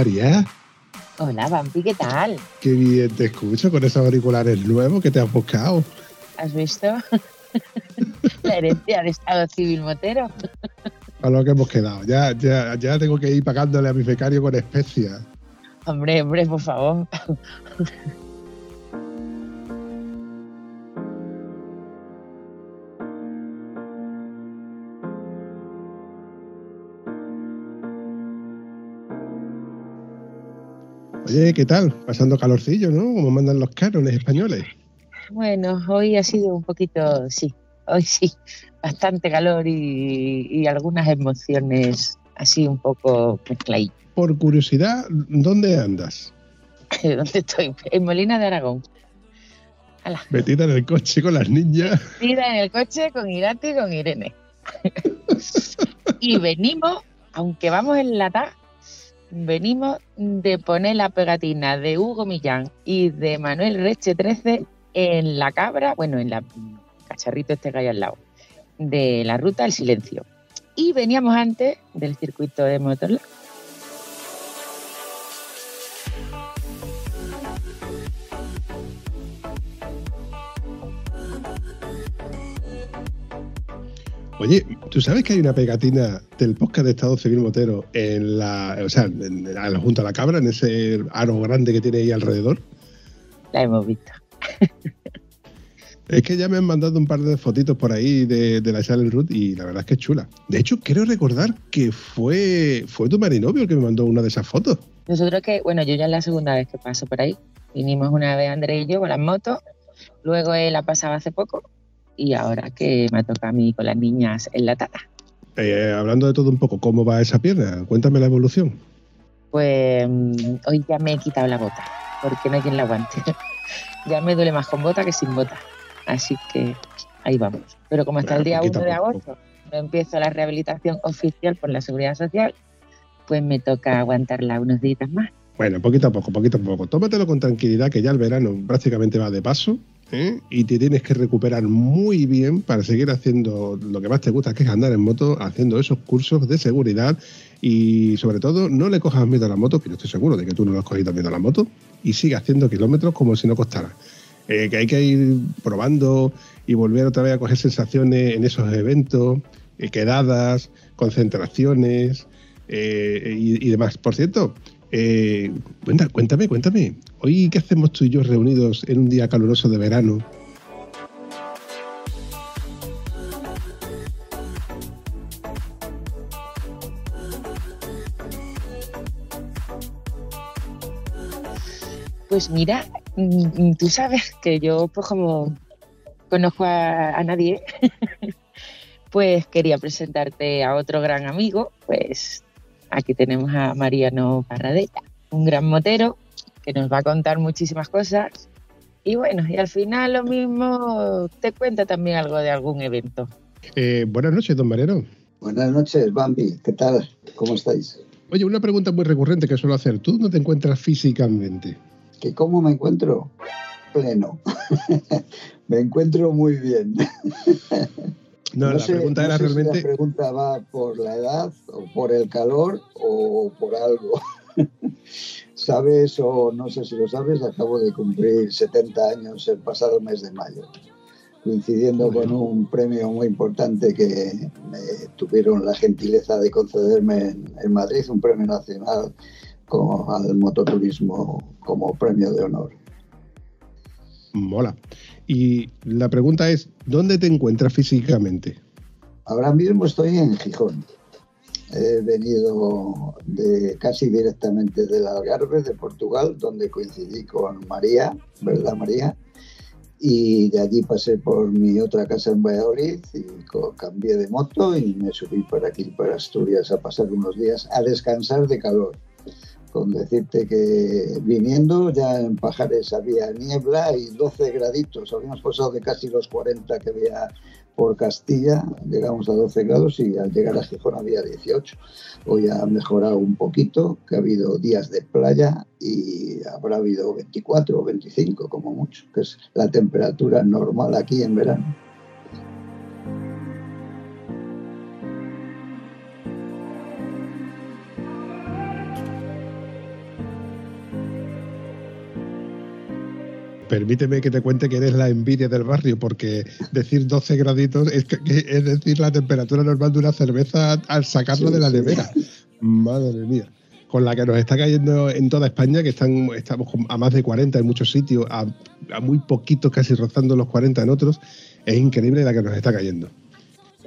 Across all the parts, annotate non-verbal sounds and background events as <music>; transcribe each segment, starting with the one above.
María. Hola Vampi, ¿qué tal? Qué bien te escucho con esos auriculares nuevos que te has buscado. ¿Has visto? <laughs> La herencia del Estado Civil Motero. A lo que hemos quedado. Ya, ya, ya tengo que ir pagándole a mi becario con especias. Hombre, hombre, por favor. Oye, ¿qué tal? Pasando calorcillo, ¿no? Como mandan los cánones españoles. Bueno, hoy ha sido un poquito, sí, hoy sí, bastante calor y, y algunas emociones así un poco mezcladitas. Por curiosidad, ¿dónde andas? <laughs> ¿Dónde estoy? En Molina de Aragón. Ala. Metida en el coche con las niñas. Metida en el coche con Irati y con Irene. <laughs> y venimos, aunque vamos en la tarde, venimos de poner la pegatina de Hugo Millán y de Manuel Reche 13 en la cabra, bueno, en la cacharrito este que hay al lado, de la ruta del silencio. Y veníamos antes del circuito de Motorland. Oye, ¿tú sabes que hay una pegatina del podcast de Estado Civil Motero en la, o sea, en, en, junto a la cabra, en ese aro grande que tiene ahí alrededor? La hemos visto. Es que ya me han mandado un par de fotitos por ahí de, de la Silent Route y la verdad es que es chula. De hecho, quiero recordar que fue, fue tu marinovio el que me mandó una de esas fotos. Nosotros que, bueno, yo ya es la segunda vez que paso por ahí. Vinimos una vez André y yo con las motos, luego él la pasaba hace poco y ahora que me toca a mí con las niñas en la tata. Eh, hablando de todo un poco, ¿cómo va esa pierna? Cuéntame la evolución. Pues hoy ya me he quitado la bota, porque no hay quien la aguante. <laughs> ya me duele más con bota que sin bota. Así que ahí vamos. Pero como hasta el día 1 de agosto no empiezo la rehabilitación oficial por la Seguridad Social, pues me toca aguantarla unos días más. Bueno, poquito a poco, poquito a poco. Tómatelo con tranquilidad, que ya el verano prácticamente va de paso. ¿eh? Y te tienes que recuperar muy bien para seguir haciendo lo que más te gusta, que es andar en moto, haciendo esos cursos de seguridad. Y sobre todo, no le cojas miedo a la moto, que yo estoy seguro de que tú no le has cogido miedo a la moto, y sigue haciendo kilómetros como si no costara. Eh, que hay que ir probando y volver otra vez a coger sensaciones en esos eventos, eh, quedadas, concentraciones y, demás. Por cierto, eh, cuéntame, cuéntame, hoy qué hacemos tú y yo reunidos en un día caluroso de verano. Pues mira, tú sabes que yo, pues como conozco a, a nadie, <laughs> pues quería presentarte a otro gran amigo, pues aquí tenemos a Mariano Parradella, un gran motero que nos va a contar muchísimas cosas. Y bueno, y al final lo mismo te cuenta también algo de algún evento. Eh, buenas noches, don Mariano. Buenas noches, Bambi. ¿Qué tal? ¿Cómo estáis? Oye, una pregunta muy recurrente que suelo hacer. ¿Tú dónde te encuentras físicamente? ¿Que cómo me encuentro? Pleno. <laughs> me encuentro muy bien. <laughs> No, no, la sé, pregunta no era sé realmente. Si la pregunta va por la edad, o por el calor, o por algo. <laughs> ¿Sabes o no sé si lo sabes? Acabo de cumplir 70 años el pasado mes de mayo, coincidiendo bueno. con un premio muy importante que me tuvieron la gentileza de concederme en, en Madrid, un premio nacional como, al mototurismo como premio de honor. Mola. Y la pregunta es, ¿dónde te encuentras físicamente? Ahora mismo estoy en Gijón. He venido de, casi directamente del Algarve, de Portugal, donde coincidí con María, ¿verdad María? y de allí pasé por mi otra casa en Valladolid y cambié de moto y me subí para aquí, para Asturias, a pasar unos días a descansar de calor. Con decirte que viniendo ya en Pajares había niebla y 12 graditos, habíamos pasado de casi los 40 que había por Castilla, llegamos a 12 grados y al llegar a Gijón había 18. Hoy ha mejorado un poquito, que ha habido días de playa y habrá habido 24 o 25 como mucho, que es la temperatura normal aquí en verano. Permíteme que te cuente que eres la envidia del barrio, porque decir 12 graditos es, es decir la temperatura normal de una cerveza al sacarla de la nevera. Madre mía. Con la que nos está cayendo en toda España, que están, estamos a más de 40 en muchos sitios, a, a muy poquitos, casi rozando los 40 en otros, es increíble la que nos está cayendo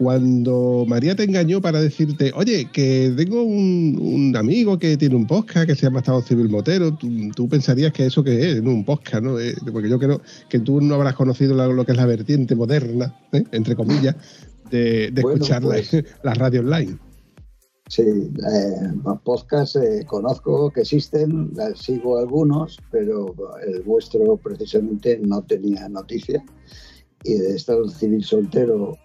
cuando María te engañó para decirte, oye, que tengo un, amigo que tiene un podcast que se llama Estado Civil Motero, tú, pensarías que eso que es, un podcast, ¿no? Eh, porque yo creo que tú no habrás conocido lo, que es la vertiente moderna, ¿eh? entre comillas, de, escuchar pues <laughs> las radios online. Sí, eh, podcasts eh, conozco que existen, sigo algunos, pero el vuestro precisamente no tenía noticia. Y de Estado Civil Soltero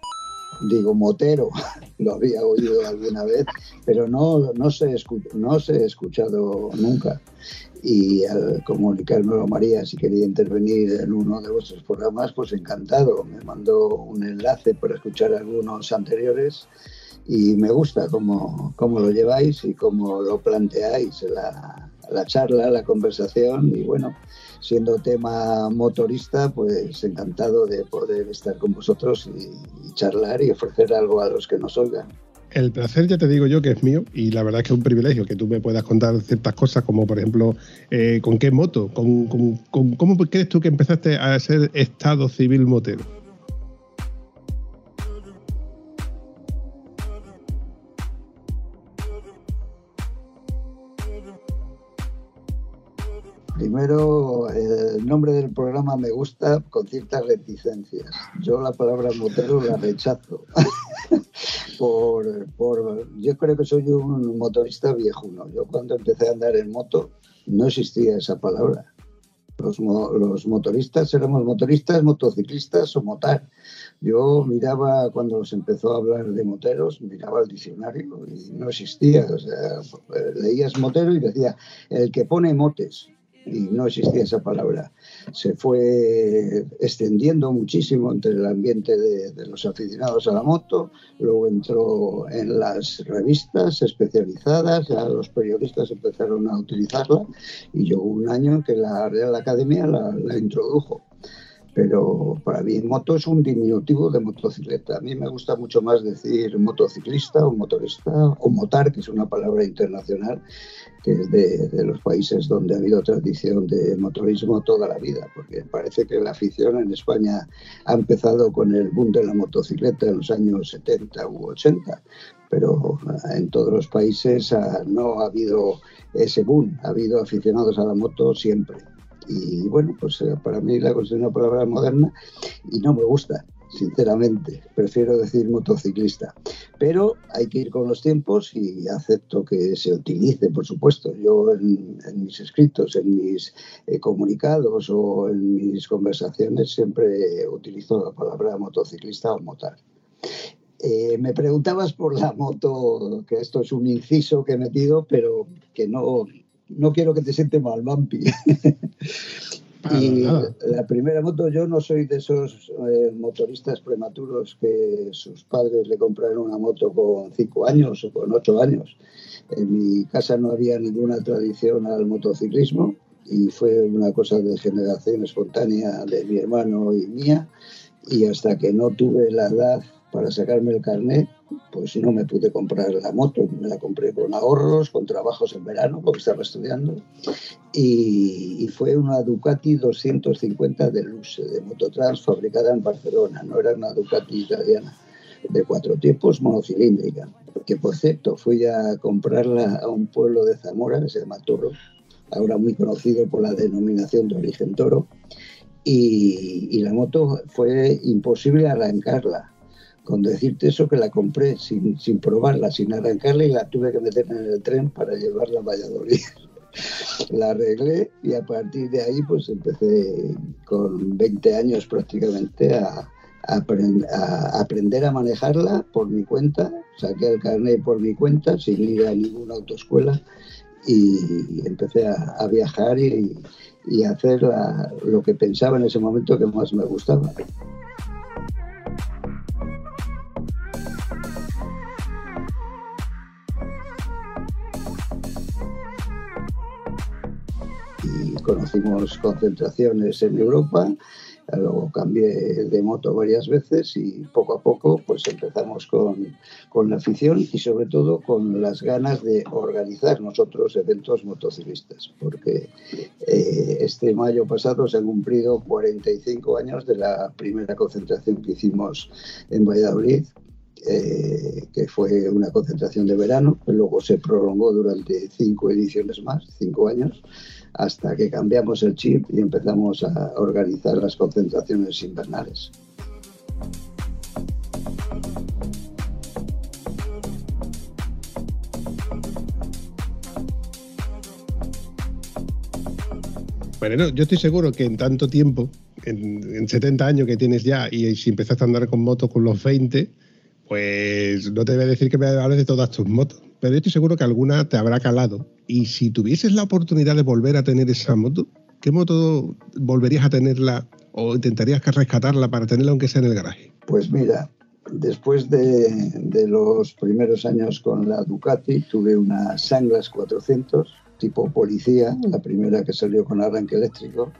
digo motero, <laughs> lo había oído alguna vez, pero no, no, se, no he escuchado nunca. Y al comunicarme a María si quería intervenir en uno de vuestros programas, pues encantado. Me mandó un enlace para escuchar algunos anteriores y me gusta cómo, cómo lo lleváis y cómo lo planteáis, la, la charla, la conversación y bueno, siendo tema motorista, pues encantado de poder estar con vosotros y, charlar y ofrecer algo a los que nos oigan. El placer ya te digo yo que es mío y la verdad es que es un privilegio que tú me puedas contar ciertas cosas como por ejemplo eh, con qué moto, con, cómo crees tú que empezaste a ser estado civil motero. Primero, el nombre del programa me gusta con ciertas reticencias. Yo la palabra motero la rechazo. <laughs> por, yo creo que soy un motorista viejuno. Yo cuando empecé a andar en moto no existía esa palabra. Los, los, motoristas éramos motoristas, motociclistas o motar. Yo miraba cuando se empezó a hablar de moteros, miraba el diccionario y no existía. Leías motero y decía el que pone motes y no existía esa palabra. Se fue extendiendo muchísimo entre el ambiente de, los aficionados a la moto, luego entró en las revistas especializadas, ya los periodistas empezaron a utilizarla y yo un año que la Real Academia la introdujo pero para mí moto es un diminutivo de motocicleta. A mí me gusta mucho más decir motociclista o motorista o motar, que es una palabra internacional que es de, los países donde ha habido tradición de motorismo toda la vida, porque parece que la afición en España ha empezado con el boom de la motocicleta en los años 70 u 80, pero en todos los países no ha habido ese boom, ha habido aficionados a la moto siempre. Y bueno, pues eh, para mí la considero una palabra moderna y no me gusta, sinceramente. Prefiero decir motociclista. Pero hay que ir con los tiempos y acepto que se utilice, por supuesto. Yo en, mis escritos, en mis eh, comunicados o en mis conversaciones siempre utilizo la palabra motociclista o motar. Eh, me preguntabas por la moto, que esto es un inciso que he metido, pero que no, no quiero que te siente mal, Vampi. <laughs> y la primera moto, yo no soy de esos eh, motoristas prematuros que sus padres le compraron una moto con cinco años o con ocho años. En mi casa no había ninguna tradición al motociclismo y fue una cosa de generación espontánea de mi hermano y mía. Y hasta que no tuve la edad para sacarme el carnet, pues no me pude comprar la moto, me la compré con ahorros, con trabajos en verano, porque estaba estudiando, y, fue una Ducati 250 de Luce, de Mototrans, fabricada en Barcelona, no era una Ducati italiana, de cuatro tiempos, monocilíndrica, que por cierto fui a comprarla a un pueblo de Zamora que se llama Toro, ahora muy conocido por la denominación de origen Toro, y, la moto fue imposible arrancarla. Con decirte eso que la compré sin, sin probarla, sin arrancarla y la tuve que meter en el tren para llevarla a Valladolid. <laughs> la arreglé y a partir de ahí pues empecé con 20 años prácticamente a, aprender a manejarla por mi cuenta, saqué el carnet por mi cuenta sin ir a ninguna autoescuela y empecé a, viajar y, y hacer lo que pensaba en ese momento que más me gustaba. Conocimos concentraciones en Europa Luego cambié de moto varias veces y poco a poco pues empezamos con, con la afición y sobre todo con las ganas de organizar nosotros eventos motociclistas, porque eh, este mayo pasado se han cumplido 45 años de la primera concentración que hicimos en Valladolid, eh, que fue una concentración de verano, que luego se prolongó durante cinco ediciones más, cinco años, hasta que cambiamos el chip y empezamos a organizar las concentraciones invernales. Bueno, yo estoy seguro que en tanto tiempo, en, en, 70 años que tienes ya, y si empezaste a andar con motos con los 20, pues no te voy a decir que me hables de todas tus motos, pero yo estoy seguro que alguna te habrá calado y si tuvieses la oportunidad de volver a tener esa moto, ¿qué moto volverías a tenerla o intentarías rescatarla para tenerla aunque sea en el garaje? Pues mira, después de, los primeros años con la Ducati, tuve una Sanglas 400 tipo policía, la primera que salió con arranque eléctrico,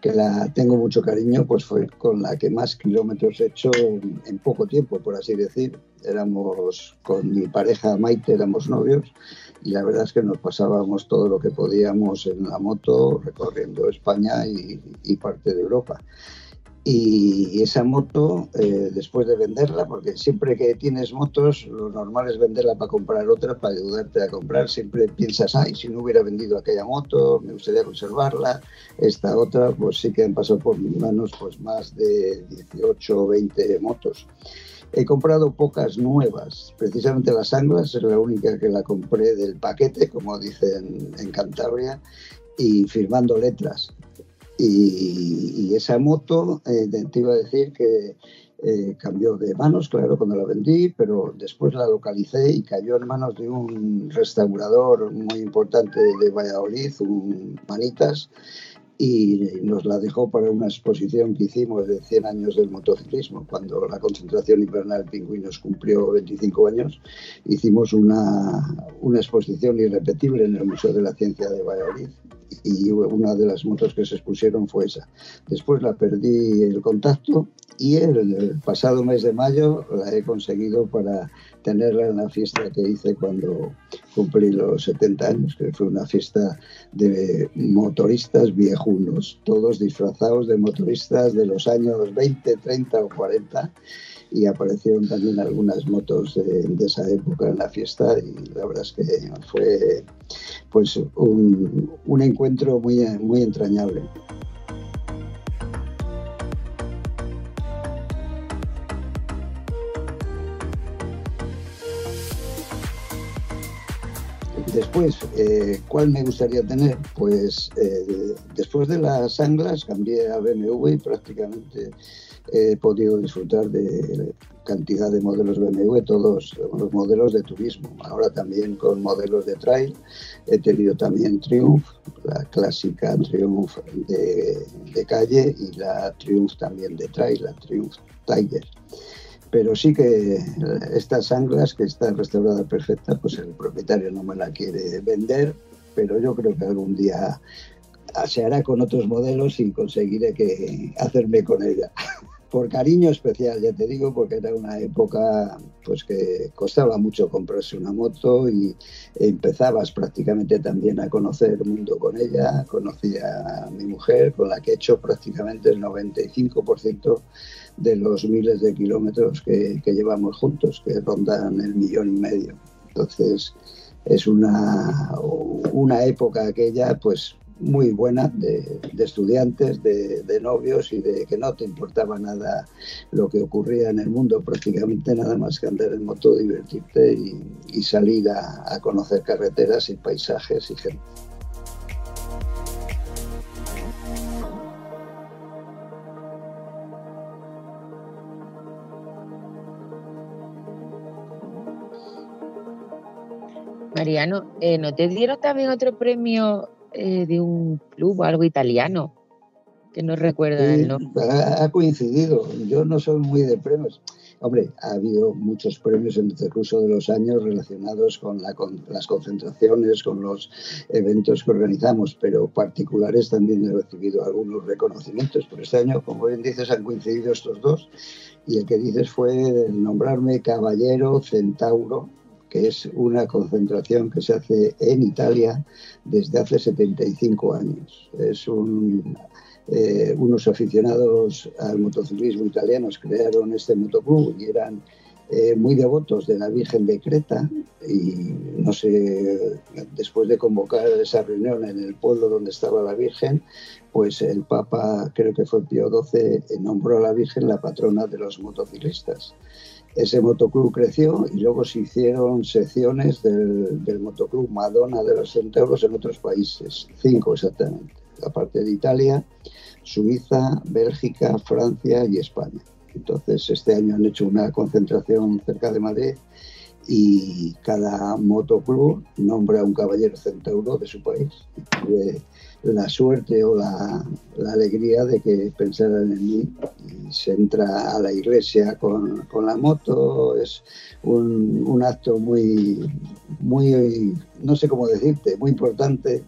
que la tengo mucho cariño, pues fue con la que más kilómetros he hecho en poco tiempo, por así decir. Éramos con mi pareja Maite, éramos novios, y la verdad es que nos pasábamos todo lo que podíamos en la moto recorriendo España y, parte de Europa. Y esa moto, eh, después de venderla, porque siempre que tienes motos, lo normal es venderla para comprar otra, para ayudarte a comprar. Siempre piensas, ay, si no hubiera vendido aquella moto, me gustaría conservarla. Esta otra, pues sí que han pasado por mis manos pues más de 18 o 20 motos. He comprado pocas nuevas, precisamente las Anglas es la única que la compré del paquete, como dicen en Cantabria, y firmando letras. Y, esa moto, eh, te iba a decir que eh, cambió de manos, claro, cuando la vendí, pero después la localicé y cayó en manos de un restaurador muy importante de Valladolid, un Manitas, y nos la dejó para una exposición que hicimos de 100 años del motociclismo. Cuando la concentración invernal Pingüinos cumplió 25 años, hicimos una, una exposición irrepetible en el Museo de la Ciencia de Valladolid y una de las motos que se expusieron fue esa. Después la perdí el contacto y el, pasado mes de mayo la he conseguido para tenerla en la fiesta que hice cuando cumplí los 70 años, que fue una fiesta de motoristas viejunos, todos disfrazados de motoristas de los años 20, 30 o 40 y aparecieron también algunas motos de, esa época en la fiesta y la verdad es que fue pues un, un encuentro muy, muy entrañable. Después, eh, ¿cuál me gustaría tener? Pues eh, después de las Anglas cambié a BMW y prácticamente he podido disfrutar de cantidad de modelos BMW, todos los modelos de turismo. Ahora también con modelos de trail. He tenido también Triumph, la clásica Triumph de calle y la Triumph también de trail, la Triumph Tiger pero sí que estas anglas que está restaurada perfecta, pues el propietario no me la quiere vender, pero yo creo que algún día se hará con otros modelos y conseguiré que hacerme con ella. <laughs> Por cariño especial, ya te digo, porque era una época pues que costaba mucho comprarse una moto y empezabas prácticamente también a conocer el mundo con ella. Conocí a mi mujer, con la que he hecho prácticamente el 95% de los miles de kilómetros que, llevamos juntos, que rondan el millón y medio. Entonces, es una, una época aquella, pues muy buena de, estudiantes, de, novios y de que no te importaba nada lo que ocurría en el mundo, prácticamente nada más que andar en moto, divertirte y, salir a, a conocer carreteras y paisajes y gente. Mariano, eh, ¿no te dieron también otro premio eh, de un club o algo italiano? Que no recuerda el nombre. Ha coincidido. Yo no soy muy de premios. Hombre, ha habido muchos premios en el curso de los años relacionados con, las concentraciones, con los eventos que organizamos, pero particulares también he recibido algunos reconocimientos. Por este año, como bien dices, han coincidido estos dos y el que dices fue nombrarme caballero centauro que es una concentración que se hace en Italia desde hace 75 años. Es eh, unos aficionados al motociclismo italianos crearon este motoclub y eran eh, muy devotos de la Virgen de Creta y no sé, después de convocar esa reunión en el pueblo donde estaba la Virgen, pues el Papa, creo que fue Pío XII, nombró a la Virgen la patrona de los motociclistas. Ese motoclub creció y luego se hicieron secciones del, motoclub Madonna de los Centauros en otros países, cinco exactamente, aparte de Italia, Suiza, Bélgica, Francia y España. Entonces este año han hecho una concentración cerca de Madrid y cada motoclub nombra a un caballero centauro de su país la suerte o la, alegría de que pensaran en mí. Y se entra a la iglesia con, la moto, es un, acto muy, muy, no sé cómo decirte, muy importante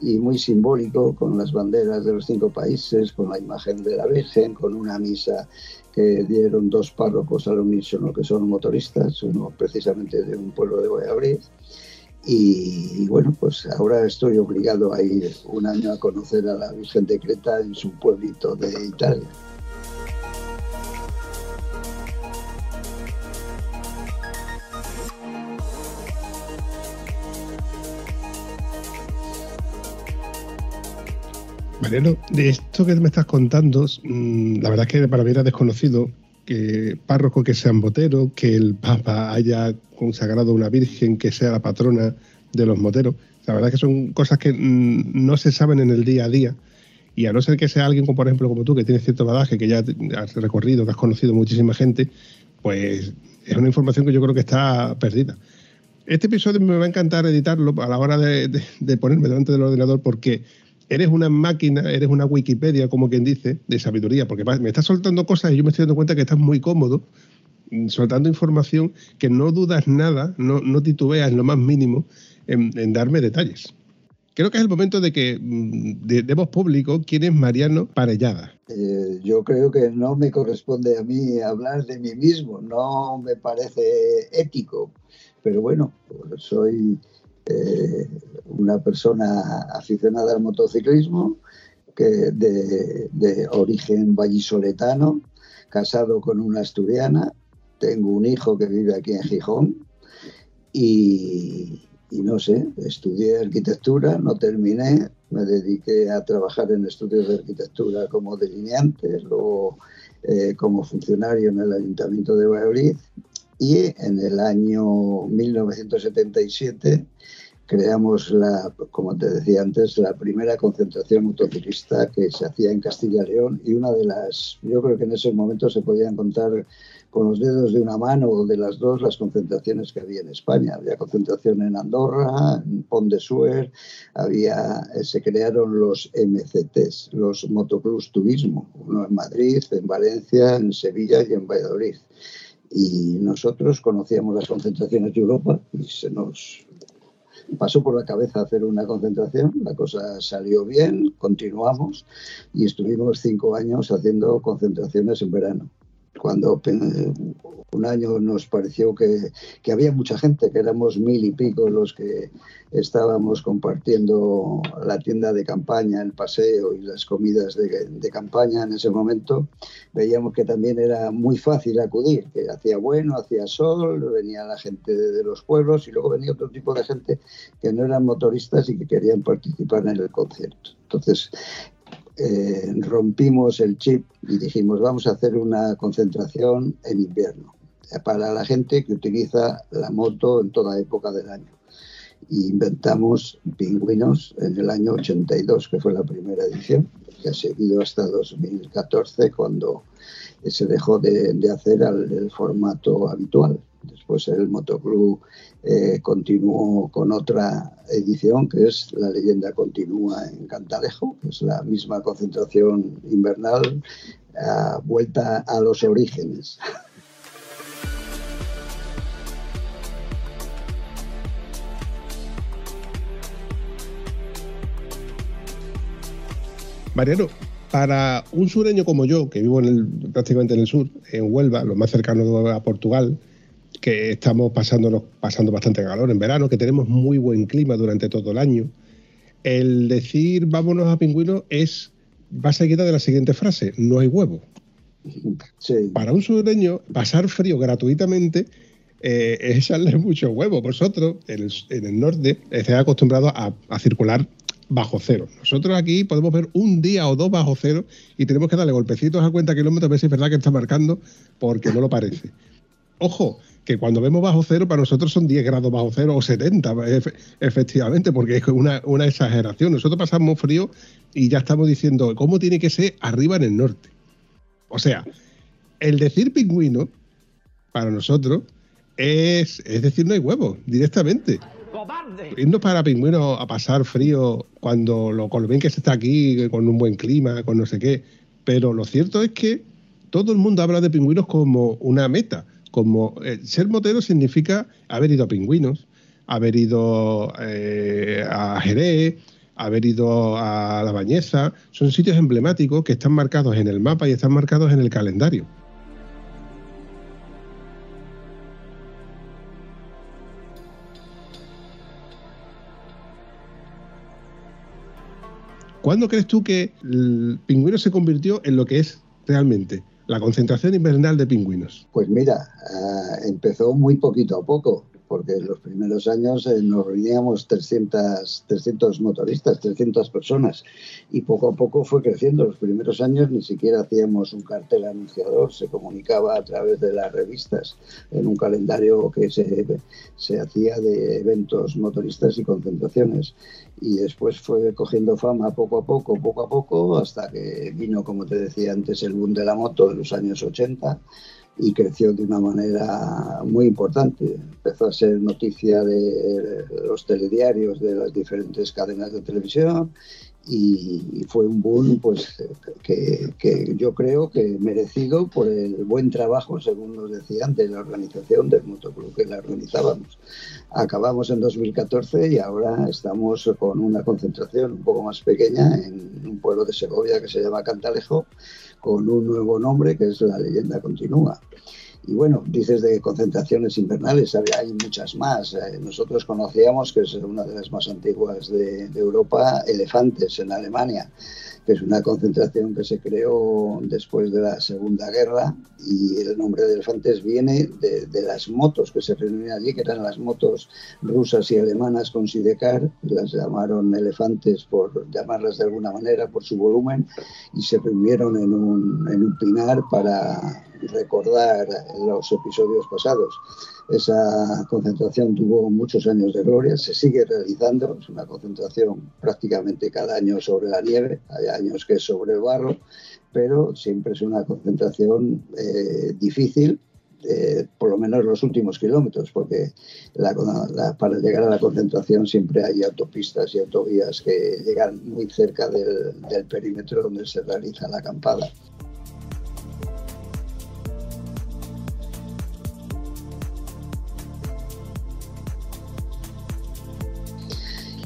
y muy simbólico con las banderas de los cinco países, con la imagen de la Virgen, con una misa que dieron dos párrocos al unísono que son motoristas, uno precisamente de un pueblo de Guayabril y, bueno, pues ahora estoy obligado a ir un año a conocer a la Virgen de Creta en su pueblito de Italia. Mariano, de esto que me estás contando, mm, la verdad es que para mí era desconocido que párroco que sean botero, que el Papa haya consagrado una Virgen que sea la patrona de los moteros. La verdad es que son cosas que mm, no se saben en el día a día. Y a no ser que sea alguien, como por ejemplo como tú, que tiene cierto badaje, que ya has recorrido, que has conocido muchísima gente, pues es una información que yo creo que está perdida. Este episodio me va a encantar editarlo a la hora de ponerme delante del ordenador porque eres una máquina, eres una Wikipedia, como quien dice, de sabiduría, porque me estás soltando cosas y yo me estoy dando cuenta que estás muy cómodo mm, soltando información que no dudas nada, no, no titubeas en lo más mínimo en, darme detalles. Creo que es el momento de que mm, demos público quién es Mariano Parellada. Eh, yo creo que no me corresponde a mí hablar de mí mismo, no me parece ético, pero bueno, soy eh, una persona aficionada al motociclismo, que de, origen vallisoletano, casado con una asturiana, tengo un hijo que vive aquí en Gijón y, no sé, estudié arquitectura, no terminé, me dediqué a trabajar en estudios de arquitectura como delineante, luego eh, como funcionario en el Ayuntamiento de Valladolid y en el año 1977 creamos, la, como te decía antes, la primera concentración motociclista que se hacía en Castilla y León y una de las, yo creo que en ese momento se podían contar con los dedos de una mano o de las dos las concentraciones que había en España. Había concentración en Andorra, en Pont de Suer, había, se crearon los MCTs, los Motoclubs Turismo, uno en Madrid, en Valencia, en Sevilla y en Valladolid y nosotros conocíamos las concentraciones de Europa y se nos pasó por la cabeza hacer una concentración, la cosa salió bien, continuamos y estuvimos cinco años haciendo concentraciones en verano. Cuando un año nos pareció que, había mucha gente, que éramos mil y pico los que estábamos compartiendo la tienda de campaña, el paseo y las comidas de, campaña en ese momento, veíamos que también era muy fácil acudir, que hacía bueno, hacía sol, venía la gente de, los pueblos y luego venía otro tipo de gente que no eran motoristas y que querían participar en el concierto. Entonces, eh, rompimos el chip y dijimos vamos a hacer una concentración en invierno para la gente que utiliza la moto en toda época del año. Y inventamos pingüinos en el año 82, que fue la primera edición, que ha seguido hasta 2014, cuando se dejó de, hacer el formato habitual. Después el motoclub eh, continuó con otra edición que es La leyenda continúa en Cantalejo, que es la misma concentración invernal, vuelta a los orígenes. Mariano, para un sureño como yo, que vivo prácticamente en el sur, en Huelva, lo más cercano a Portugal, que estamos pasando bastante calor en verano, que tenemos muy buen clima durante todo el año, el decir vámonos a pingüinos es va seguida de la siguiente frase, no hay huevo. Para un sureño, pasar frío gratuitamente eh, es echarle mucho huevo. Vosotros, en el, norte, estáis acostumbrados a, a, circular bajo cero. Nosotros aquí podemos ver un día o dos bajo cero y tenemos que darle golpecitos a cuenta kilómetros a ver si es verdad que está marcando porque no lo parece. Ojo, que cuando vemos bajo cero para nosotros son 10 grados bajo cero o 70, efectivamente, porque es una, una exageración. Nosotros pasamos frío y ya estamos diciendo cómo tiene que ser arriba en el norte. O sea, el decir pingüino para nosotros es, es decir, no hay huevo, directamente. Irnos para Pingüino a pasar frío cuando lo, con lo bien que se está aquí, con un buen clima, con no sé qué. Pero lo cierto es que todo el mundo habla de pingüinos como una meta. Como eh, ser motero significa haber ido a pingüinos, haber ido eh, a Jerez, haber ido a La Bañeza. Son sitios emblemáticos que están marcados en el mapa y están marcados en el calendario. ¿Cuándo crees tú que el pingüino se convirtió en lo que es realmente la concentración invernal de pingüinos? Pues mira, eh, empezó muy poquito a poco porque los primeros años eh, nos reuníamos 300, 300 motoristas, 300 personas, y poco a poco fue creciendo. Los primeros años ni siquiera hacíamos un cartel anunciador, se comunicaba a través de las revistas, en un calendario que se, se hacía de eventos motoristas y concentraciones. Y después fue cogiendo fama poco a poco, poco a poco, hasta que vino, como te decía antes, el boom de la moto de los años 80 y creció de una manera muy importante. Empezó a ser noticia de los telediarios de las diferentes cadenas de televisión y fue un boom pues que, yo creo que merecido por el buen trabajo, según nos decían, de la organización del motoclub que la organizábamos. Acabamos en 2014 y ahora estamos con una concentración un poco más pequeña en un pueblo de Segovia que se llama Cantalejo, con un nuevo nombre que es La leyenda continúa. Y bueno, dices de concentraciones invernales, hay muchas más. Eh, nosotros conocíamos que es una de las más antiguas de, de Europa, Elefantes en Alemania que es una concentración que se creó después de la Segunda Guerra y el nombre de elefantes viene de, las motos que se reunían allí, que eran las motos rusas y alemanas con Sidecar, las llamaron elefantes por llamarlas de alguna manera por su volumen y se reunieron en un, en un pinar para recordar los episodios pasados. Esa concentración tuvo muchos años de gloria, se sigue realizando, es una concentración prácticamente cada año sobre la nieve, hay años que es sobre el barro, pero siempre es una concentración eh, difícil, eh, por lo menos los últimos kilómetros, porque para llegar a la concentración siempre hay autopistas y autovías que llegan muy cerca del, del perímetro donde se realiza la acampada.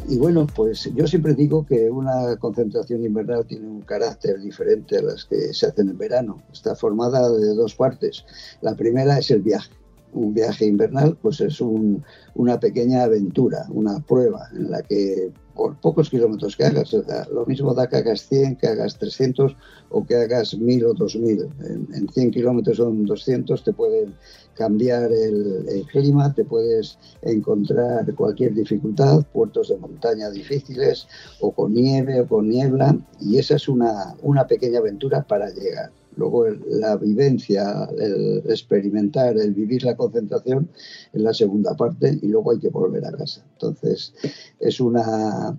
Y bueno, pues yo siempre digo que una concentración invernal tiene un carácter diferente a las que se hacen en verano. Está formada de dos partes. La primera es el viaje. Un viaje invernal pues es una pequeña aventura, una prueba en la que por pocos kilómetros que hagas. lo mismo da que hagas 100, que hagas 300 o que hagas 1000 o 2000. En, en 100 kilómetros en 200 te pueden cambiar el, clima, te puedes encontrar cualquier dificultad, puertos de montaña difíciles o con nieve o con niebla y esa es una, una pequeña aventura para llegar. Luego la vivencia, el experimentar, el vivir la concentración en la segunda parte y luego hay que volver a casa. Entonces es una,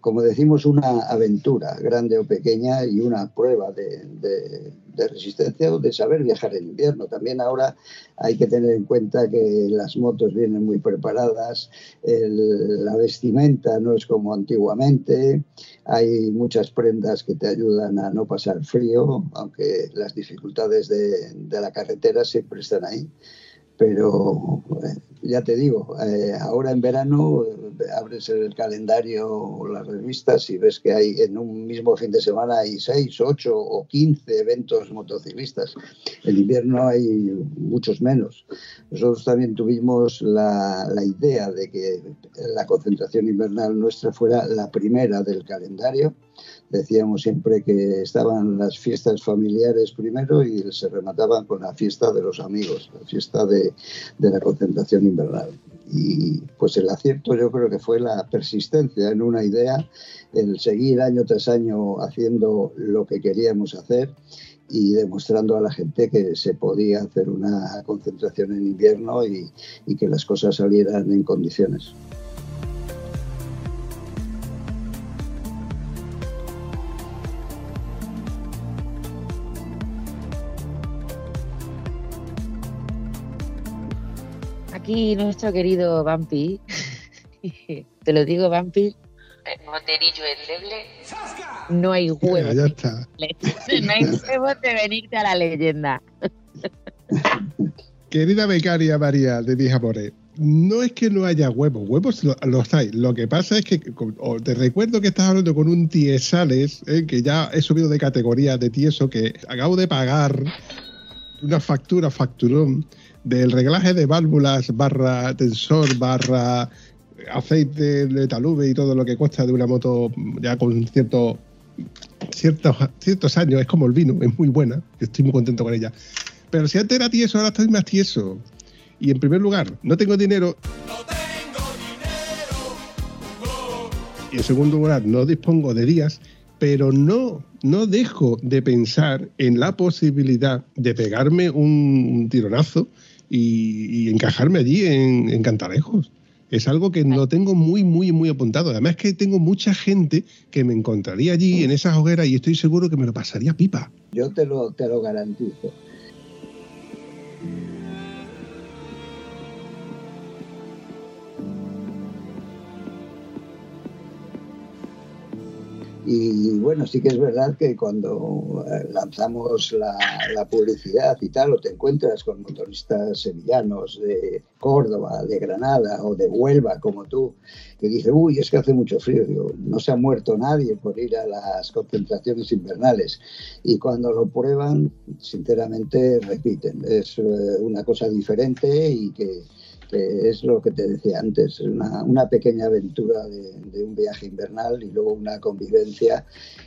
como decimos, una aventura grande o pequeña y una prueba de, resistencia o de saber viajar en invierno. También ahora hay que tener en cuenta que las motos vienen muy preparadas, la vestimenta no es como antiguamente, hay muchas prendas que te ayudan a no pasar frío, aunque las dificultades de, de la carretera siempre están ahí pero eh, ya te digo, eh, ahora en verano eh, abres el calendario o las revistas y ves que hay en un mismo fin de semana hay 6, 8 o 15 eventos motociclistas. En invierno hay muchos menos. Nosotros también tuvimos la, la idea de que la concentración invernal nuestra fuera la primera del calendario decíamos siempre que estaban las fiestas familiares primero y se remataban con la fiesta de los amigos, la fiesta de, la concentración invernal. Y pues el acierto yo creo que fue la persistencia en una idea, el seguir año tras año haciendo lo que queríamos hacer y demostrando a la gente que se podía hacer una concentración en invierno y que las cosas salieran en condiciones. Aquí nuestro querido Vampi, <laughs> te lo digo Vampi, moterillo endeble, no hay huevos. Ya, está. <laughs> No hay <laughs> huevos de venirte a la leyenda. Querida becaria María de Dijamore, no es que no haya huevos, huevos los hay. Lo que pasa es que te recuerdo que estás hablando con un tiesales, eh, que ya he subido de categoría de tieso, que acabo de pagar una factura, facturón, del reglaje de válvulas barra tensor barra aceite de talube y todo lo que cuesta de una moto ya con cierto, ciertos, ciertos años, es como el vino, es muy buena, estoy muy contento con ella. Pero si antes era tieso, ahora estoy más tieso. Y en primer lugar, no tengo dinero. No tengo dinero. Y en segundo lugar, no dispongo de días, pero no, no dejo de pensar en la posibilidad de pegarme un tironazo y, encajarme allí en, en. Es algo que no tengo muy, muy, muy apuntado. Además que tengo mucha gente que me encontraría allí en esas hogueras y estoy seguro que me lo pasaría pipa. Yo te lo, te lo garantizo. Y bueno, sí que es verdad que cuando eh, lanzamos la, publicidad y tal, o te encuentras con motoristas sevillanos de Córdoba, de Granada o de Huelva, como tú, que dice, uy, es que hace mucho frío. Digo, no se ha muerto nadie por ir a las concentraciones invernales. Y cuando lo prueban, sinceramente repiten. Es eh, una cosa diferente y que es lo que te decía antes, una, una pequeña aventura de, un viaje invernal y luego una convivencia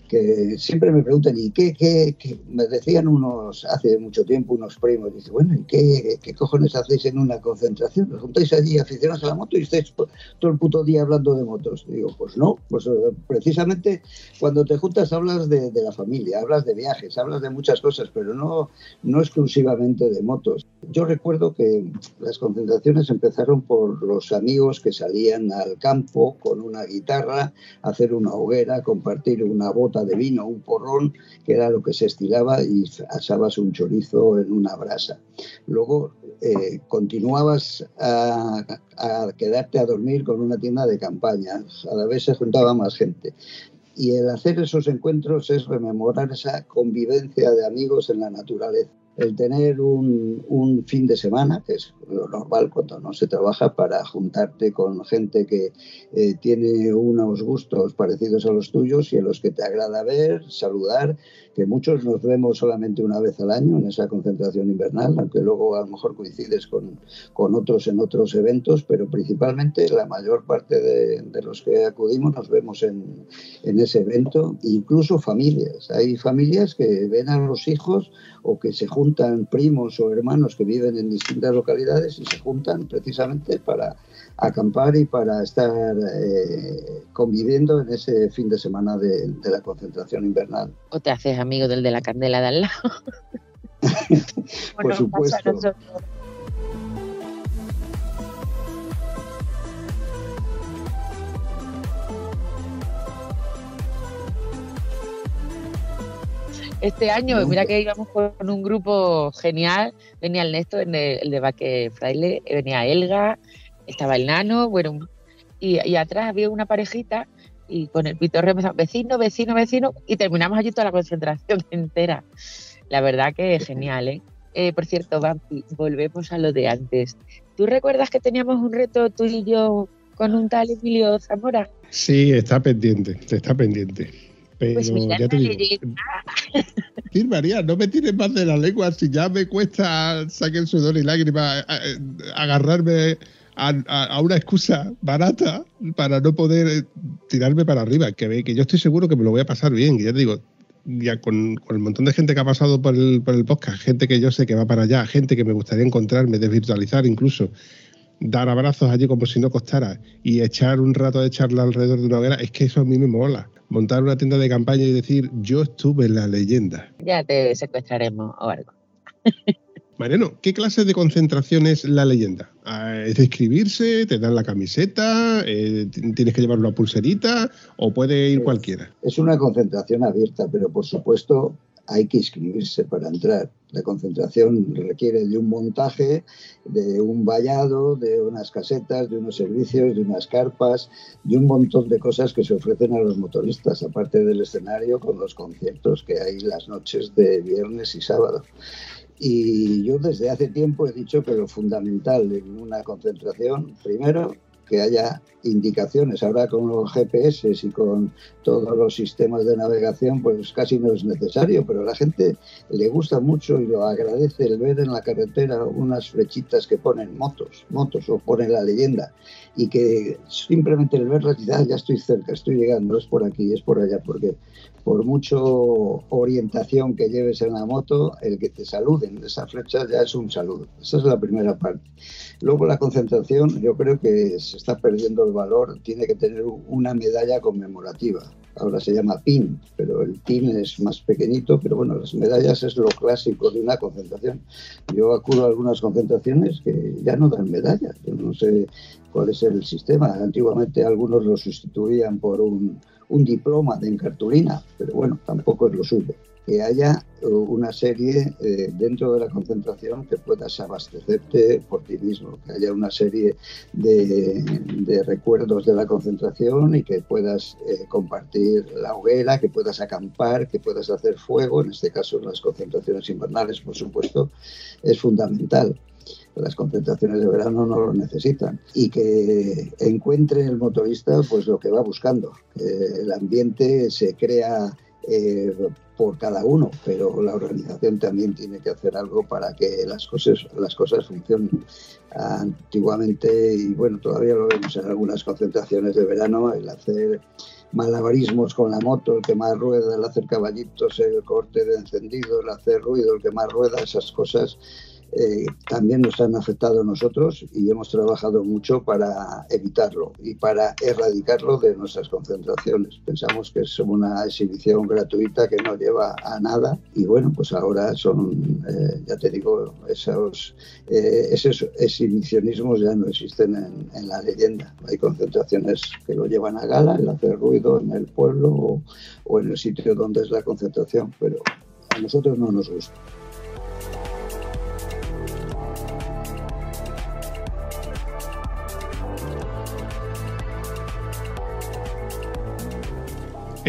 que siempre me preguntan, ¿y qué, qué, Me decían unos, hace mucho tiempo, unos primos, dice, bueno, ¿y qué, qué cojones hacéis en una concentración? ¿Os juntáis allí aficionados a la moto y estáis todo el puto día hablando de motos? digo, pues no, pues eh, precisamente cuando te juntas hablas de, de la familia, hablas de viajes, hablas de muchas cosas, pero no, no exclusivamente de motos. Yo recuerdo que las concentraciones empezaron por los amigos que salían al campo con una guitarra, hacer una hoguera, compartir una bota de vino, un porrón, que era lo que se estilaba, y asabas un chorizo en una brasa. Luego eh, continuabas a, a quedarte a dormir con una tienda de campaña. Cada vez se juntaba más gente y el hacer esos encuentros es rememorar esa convivencia de amigos en la naturaleza el tener un, un, fin de semana, que es lo normal cuando no se trabaja, para juntarte con gente que eh, tiene unos gustos parecidos a los tuyos y a los que te agrada ver, saludar, que muchos nos vemos solamente una vez al año en esa concentración invernal, aunque luego a lo mejor coincides con, con otros en otros eventos, pero principalmente la mayor parte de, de los que acudimos nos vemos en, en ese evento, incluso familias. Hay familias que ven a los hijos o que se juntan primos o hermanos que viven en distintas localidades y se juntan precisamente para acampar y para estar eh, conviviendo en ese fin de semana de, de, la concentración invernal. O te haces amigo del de la candela de al lado. <laughs> Por bueno, supuesto. Este año, mira que íbamos con un grupo genial, venía el Néstor, el de, el de Baque Fraile, venía Elga, estaba el nano, bueno, y, y atrás había una parejita y con el pitorreo empezamos, vecino, vecino, vecino, y terminamos allí toda la concentración <laughs> entera. La verdad que es genial, ¿eh? eh por cierto, Vampi, volvemos a lo de antes. ¿Tú recuerdas que teníamos un reto tú y yo con un tal Emilio Zamora? Sí, está pendiente, está pendiente. Pero Pues mira, ya te digo, María, no me tires más de la lengua si ya me cuesta sacar sudor y lágrimas, a- a- agarrarme a, a- a una excusa barata para no poder eh, tirarme para arriba. Que, que yo estoy seguro que me lo voy a pasar bien. Que ya te digo, ya con, con el montón de gente que ha pasado por el, por el podcast, gente que yo sé que va para allá, gente que me gustaría encontrarme, desvirtualizar incluso, dar abrazos allí como si no costara y echar un rato de charla alrededor de una hoguera, es que eso a mí me mola. Montar una tienda de campaña y decir, yo estuve en la leyenda. Ya te secuestraremos o algo. <laughs> Mariano, ¿qué clase de concentración es la leyenda? Ah, ¿Es de escribirse? ¿Te dan la camiseta? Eh, ¿Tienes que llevar una pulserita? ¿O puede ir cualquiera? Es una concentración abierta, pero por supuesto hay que inscribirse para entrar. La concentración requiere de un montaje, de un vallado, de unas casetas, de unos servicios, de unas carpas, de un montón de cosas que se ofrecen a los motoristas, aparte del escenario con los conciertos que hay las noches de viernes y sábado. Y yo desde hace tiempo he dicho que lo fundamental en una concentración, primero, que haya indicaciones. Ahora con los GPS y con todos los sistemas de navegación, pues casi no es necesario, pero a la gente le gusta mucho y lo agradece el ver en la carretera unas flechitas que ponen motos, motos o ponen la leyenda y que simplemente el verlas "Ah, ya estoy cerca, estoy llegando, es por aquí, es por allá, porque por mucho orientación que lleves en la moto, el que te saluden de esa flecha ya es un saludo. Esa es la primera parte. Luego la concentración, yo creo que se está perdiendo el valor, tiene que tener una medalla conmemorativa. Ahora se llama PIN, pero el PIN es más pequeñito, pero bueno, las medallas es lo clásico de una concentración. Yo acudo a algunas concentraciones que ya no dan medallas. Yo no sé cuál es el sistema. Antiguamente algunos lo sustituían por un, un diploma de encartulina, pero bueno, tampoco es lo suyo. Que haya eh, una serie eh, dentro de la concentración que puedas abastecerte por ti mismo, que haya una serie de, recuerdos de la concentración y que puedas eh, compartir la hoguera, que puedas acampar, que puedas hacer fuego, en este caso en las concentraciones invernales, por supuesto, es fundamental las concentraciones de verano no lo necesitan. Y que encuentre el motorista pues lo que va buscando. El ambiente se crea eh, por cada uno pero la organización también tiene que hacer algo para que las cosas las cosas funcionen. Antiguamente y bueno todavía lo vemos en algunas concentraciones de verano el hacer malabarismos con la moto, el que más rueda, el hacer caballitos, el corte de encendido, el hacer ruido, el que más rueda, esas cosas eh, también nos han afectado a nosotros y hemos trabajado mucho para evitarlo y para erradicarlo de nuestras concentraciones. Pensamos que es una exhibición gratuita que no lleva a nada y bueno, pues ahora son, eh, ya te digo, esos, eh, esos exhibicionismos ya no existen en, la leyenda. Hay concentraciones que lo llevan a gala, el hacer ruido en el pueblo o, o en el sitio donde es la concentración, pero a nosotros no nos gusta.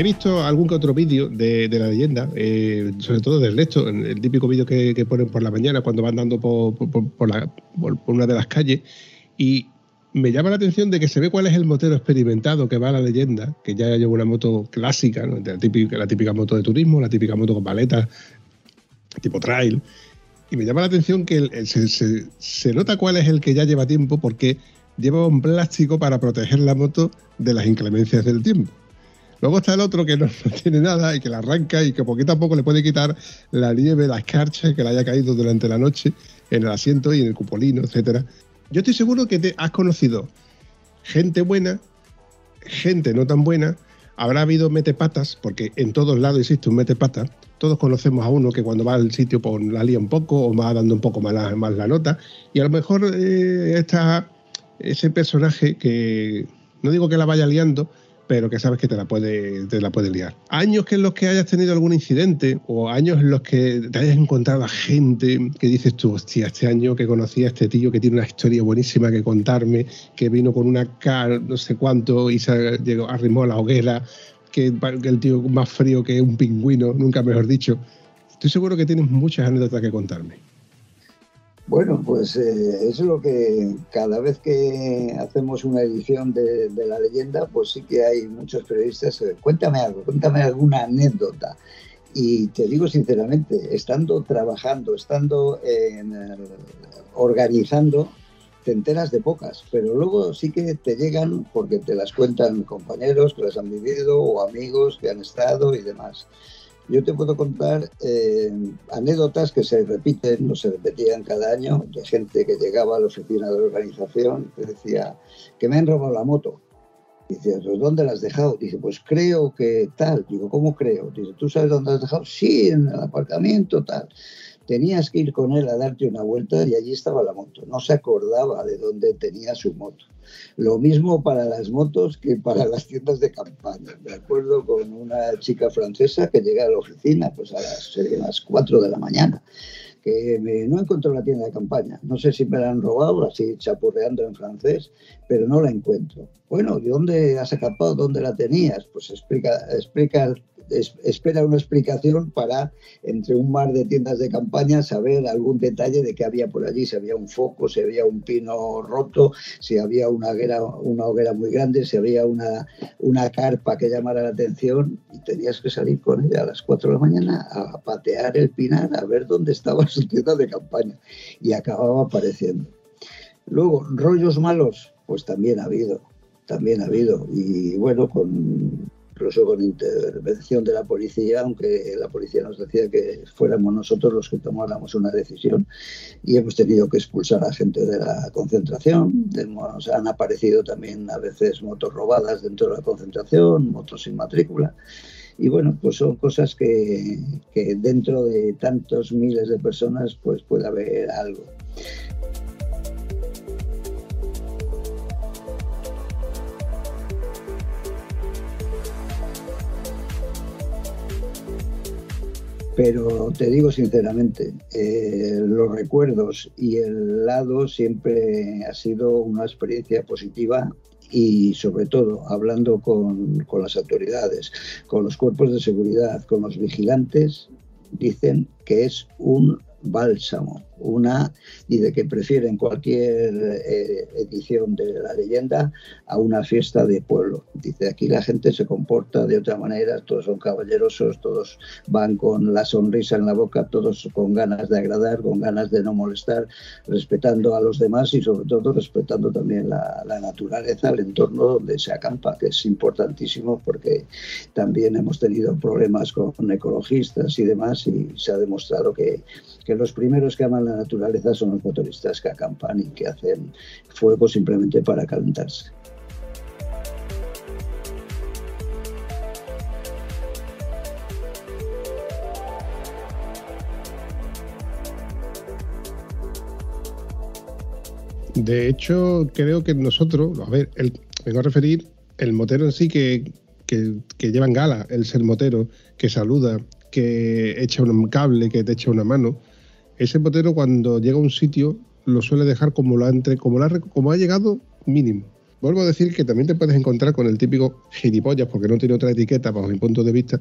He visto algún que otro vídeo de, la leyenda, eh, sobre todo del resto, el típico vídeo que, ponen por la mañana cuando van dando por, una de las calles, y me llama la atención de que se ve cuál es el motero experimentado que va a la leyenda, que ya lleva una moto clásica, la típica moto de turismo, la típica moto con paletas, tipo trail. Y me llama la atención que se, nota cuál es el que ya lleva tiempo porque lleva un plástico para proteger la moto de las inclemencias del tiempo. Luego está el otro que no, tiene nada y que la arranca y que poquito a poco le puede quitar la nieve, la escarcha que le haya caído durante la noche en el asiento y en el cupolino, etcétera. Yo estoy seguro que te has conocido gente buena, gente no tan buena, habrá habido metepatas, porque en todos lados existe un metepata. Todos conocemos a uno que cuando va al sitio pues, la lía un poco o va dando un poco más la, nota. Y a lo mejor eh, está ese personaje que no digo que la vaya liando, pero que sabes que te la puede, te la puede liar. Años que en los que hayas tenido algún incidente o años en los que te hayas encontrado a gente que dices tú, hostia, este año que conocí a este tío que tiene una historia buenísima que contarme, que vino con una car no sé cuánto y se llegó, arrimó a la hoguera, que, que el tío más frío que un pingüino, nunca mejor dicho. Estoy seguro que tienes muchas anécdotas que contarme. Bueno, pues eh, es lo que cada vez que hacemos una edición de, la leyenda, pues sí que hay muchos periodistas. cuéntame algo, cuéntame alguna anécdota. Y te digo sinceramente, estando trabajando, estando organizando, te enteras de pocas, pero luego sí que te llegan porque te las cuentan compañeros que las han vivido o amigos que han estado y demás. Yo te puedo contar eh, anécdotas que se repiten, no se repetían cada año, de gente que llegaba a la oficina de la organización y decía que me han robado la moto. Dice, ¿dónde la has dejado? Dice, pues creo que tal. Digo, ¿cómo creo? Dice, ¿tú sabes dónde la has dejado? Sí, en el aparcamiento, tal tenías que ir con él a darte una vuelta y allí estaba la moto. No se acordaba de dónde tenía su moto. Lo mismo para las motos que para las tiendas de campaña. Me acuerdo con una chica francesa que llega a la oficina pues a las, las 4 de la mañana que no encuentro la tienda de campaña. No sé si me la han robado, así chapurreando en francés, pero no la encuentro. Bueno, ¿y dónde has escapado? ¿Dónde la tenías? Pues explica, explica espera una explicación para, entre un mar de tiendas de campaña, saber algún detalle de qué había por allí, si había un foco, si había un pino roto, si había una hoguera, una hoguera muy grande, si había una, una carpa que llamara la atención y tenías que salir con ella a las 4 de la mañana a patear el pinar a ver dónde estaba su tienda de campaña y acababa apareciendo. Luego, rollos malos, pues también ha habido, también ha habido. Y bueno, con incluso con intervención de la policía, aunque la policía nos decía que fuéramos nosotros los que tomáramos una decisión y hemos tenido que expulsar a gente de la concentración. han aparecido también a veces motos robadas dentro de la concentración, motos sin matrícula. Y bueno, pues son cosas que, dentro de tantos miles de personas pues puede haber algo. Pero te digo sinceramente, eh, los recuerdos y el lado siempre ha sido una experiencia positiva y sobre todo hablando con, con las autoridades, con los cuerpos de seguridad, con los vigilantes, dicen que es un bálsamo una y de que prefieren cualquier eh, edición de la leyenda a una fiesta de pueblo. Dice, aquí la gente se comporta de otra manera, todos son caballerosos, todos van con la sonrisa en la boca, todos con ganas de agradar, con ganas de no molestar, respetando a los demás y sobre todo respetando también la, naturaleza, el entorno donde se acampa, que es importantísimo porque también hemos tenido problemas con ecologistas y demás y se ha demostrado que, que los primeros que aman la naturaleza son los motoristas que acampan y que hacen fuego simplemente para calentarse. De hecho, creo que nosotros, a ver, vengo a referir el motero en sí que, que, que lleva en gala, el ser motero, que saluda, que echa un cable, que te echa una mano, ese potero cuando llega a un sitio lo suele dejar como, lo ha, entre, como, como ha llegado mínimo. vuelvo a decir que también te puedes encontrar con el típico gilipollas, porque no tiene otra etiqueta, bajo mi punto de vista,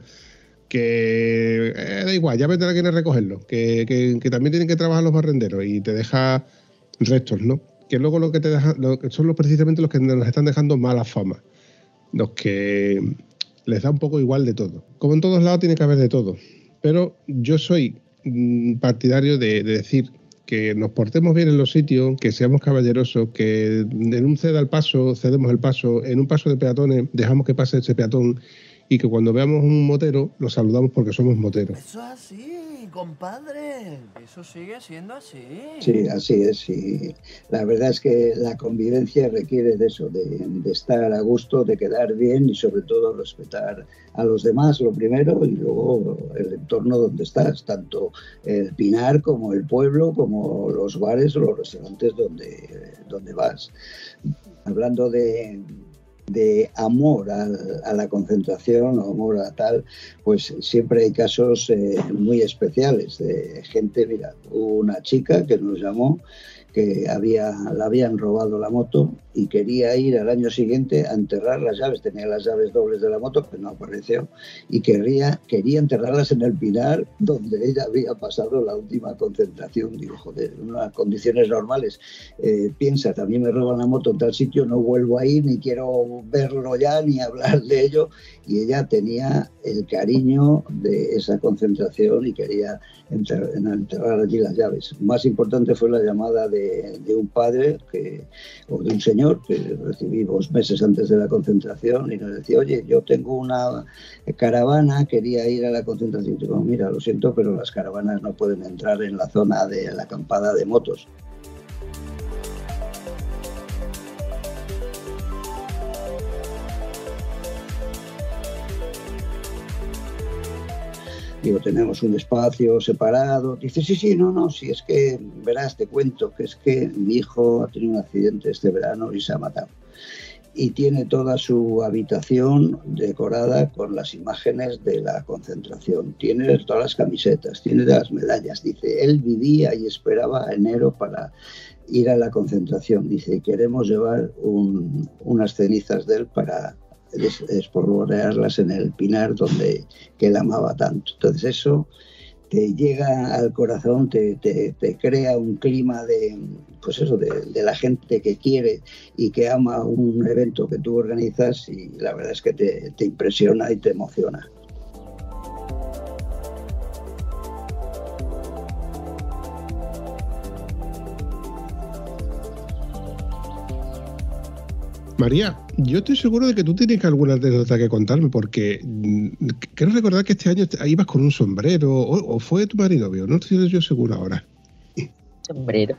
que eh, da igual, ya vendrá quien a recogerlo, que, también tienen que trabajar los barrenderos y te deja restos, ¿no? Que luego lo que te deja, son los, precisamente los que nos están dejando mala fama, los que les da un poco igual de todo. Como en todos lados tiene que haber de todo, pero yo soy partidario de, de decir que nos portemos bien en los sitios, que seamos caballerosos, que en un ceda el paso, cedemos el paso, en un paso de peatones dejamos que pase ese peatón y que cuando veamos un motero lo saludamos porque somos moteros. Eso es así, compadre. Eso sigue siendo así. Sí, así es. Sí. La verdad es que la convivencia requiere de eso, de, estar a gusto, de quedar bien y sobre todo respetar a los demás, lo primero, y luego el entorno donde estás, tanto el Pinar como el pueblo, como los bares o los restaurantes donde, donde vas. Hablando de, de amor a, la concentración o amor a tal, pues siempre hay casos eh, muy especiales de gente, mira, una chica que nos llamó que había, la habían robado la moto y quería ir al año siguiente a enterrar las llaves. Tenía las llaves dobles de la moto, pero no apareció. Y quería, quería enterrarlas en el Pinar, donde ella había pasado la última concentración. Digo, joder, en unas condiciones normales. Eh, piensa, también me roban la moto en tal sitio, no vuelvo a ir, ni quiero verlo ya, ni hablar de ello. Y ella tenía el cariño de esa concentración y quería enterrar, allí las llaves. Más importante fue la llamada de, de un padre que, o de un señor que recibimos meses antes de la concentración y nos decía, oye, yo tengo una caravana, quería ir a la concentración. Y digo, mira, lo siento, pero las caravanas no pueden entrar en la zona de la acampada de motos. Digo, tenemos un espacio separado. Dice, sí, sí, no, no, si es que, verás, te cuento que es que mi hijo ha tenido un accidente este verano y se ha matado. Y tiene toda su habitación decorada con las imágenes de la concentración. Tiene todas las camisetas, tiene las medallas. Dice, él vivía y esperaba enero para ir a la concentración. Dice, queremos llevar unas cenizas de él para espolvorearlas en el pinar donde que él amaba tanto. Entonces eso te llega al corazón, te, te, crea un clima de, pues eso, de, de, la gente que quiere y que ama un evento que tú organizas y la verdad es que te, te impresiona y te emociona. María, yo estoy seguro de que tú tienes alguna anécdota que contarme, porque mm, quiero recordar que este año ibas con un sombrero, o, fue tu marido, no estoy yo seguro ahora. Sombrero.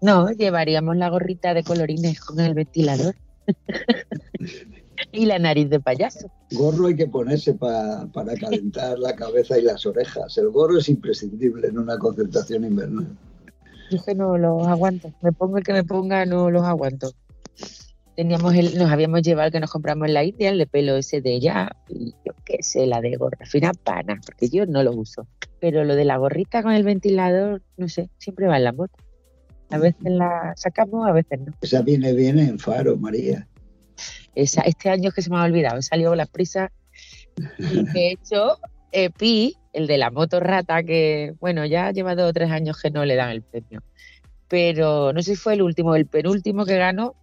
No, llevaríamos la gorrita de colorines con el ventilador. <laughs> y la nariz de payaso. Gorro hay que ponerse para calentar la cabeza y las orejas. El gorro es imprescindible en una concentración invernal. Yo que no los aguanto. Me pongo el que me ponga, no los aguanto teníamos el, nos habíamos llevado el que nos compramos en la India, el de pelo ese de ella, y yo qué sé, la de gorra fina pana, porque yo no lo uso. Pero lo de la gorrita con el ventilador, no sé, siempre va en la moto. A veces la sacamos, a veces no. Esa viene bien en Faro, María. Esa, este año es que se me ha olvidado, salió la prisa. Y de hecho, Epi, el de la moto rata, que bueno, ya lleva dos o tres años que no le dan el premio. Pero no sé si fue el último, el penúltimo que ganó,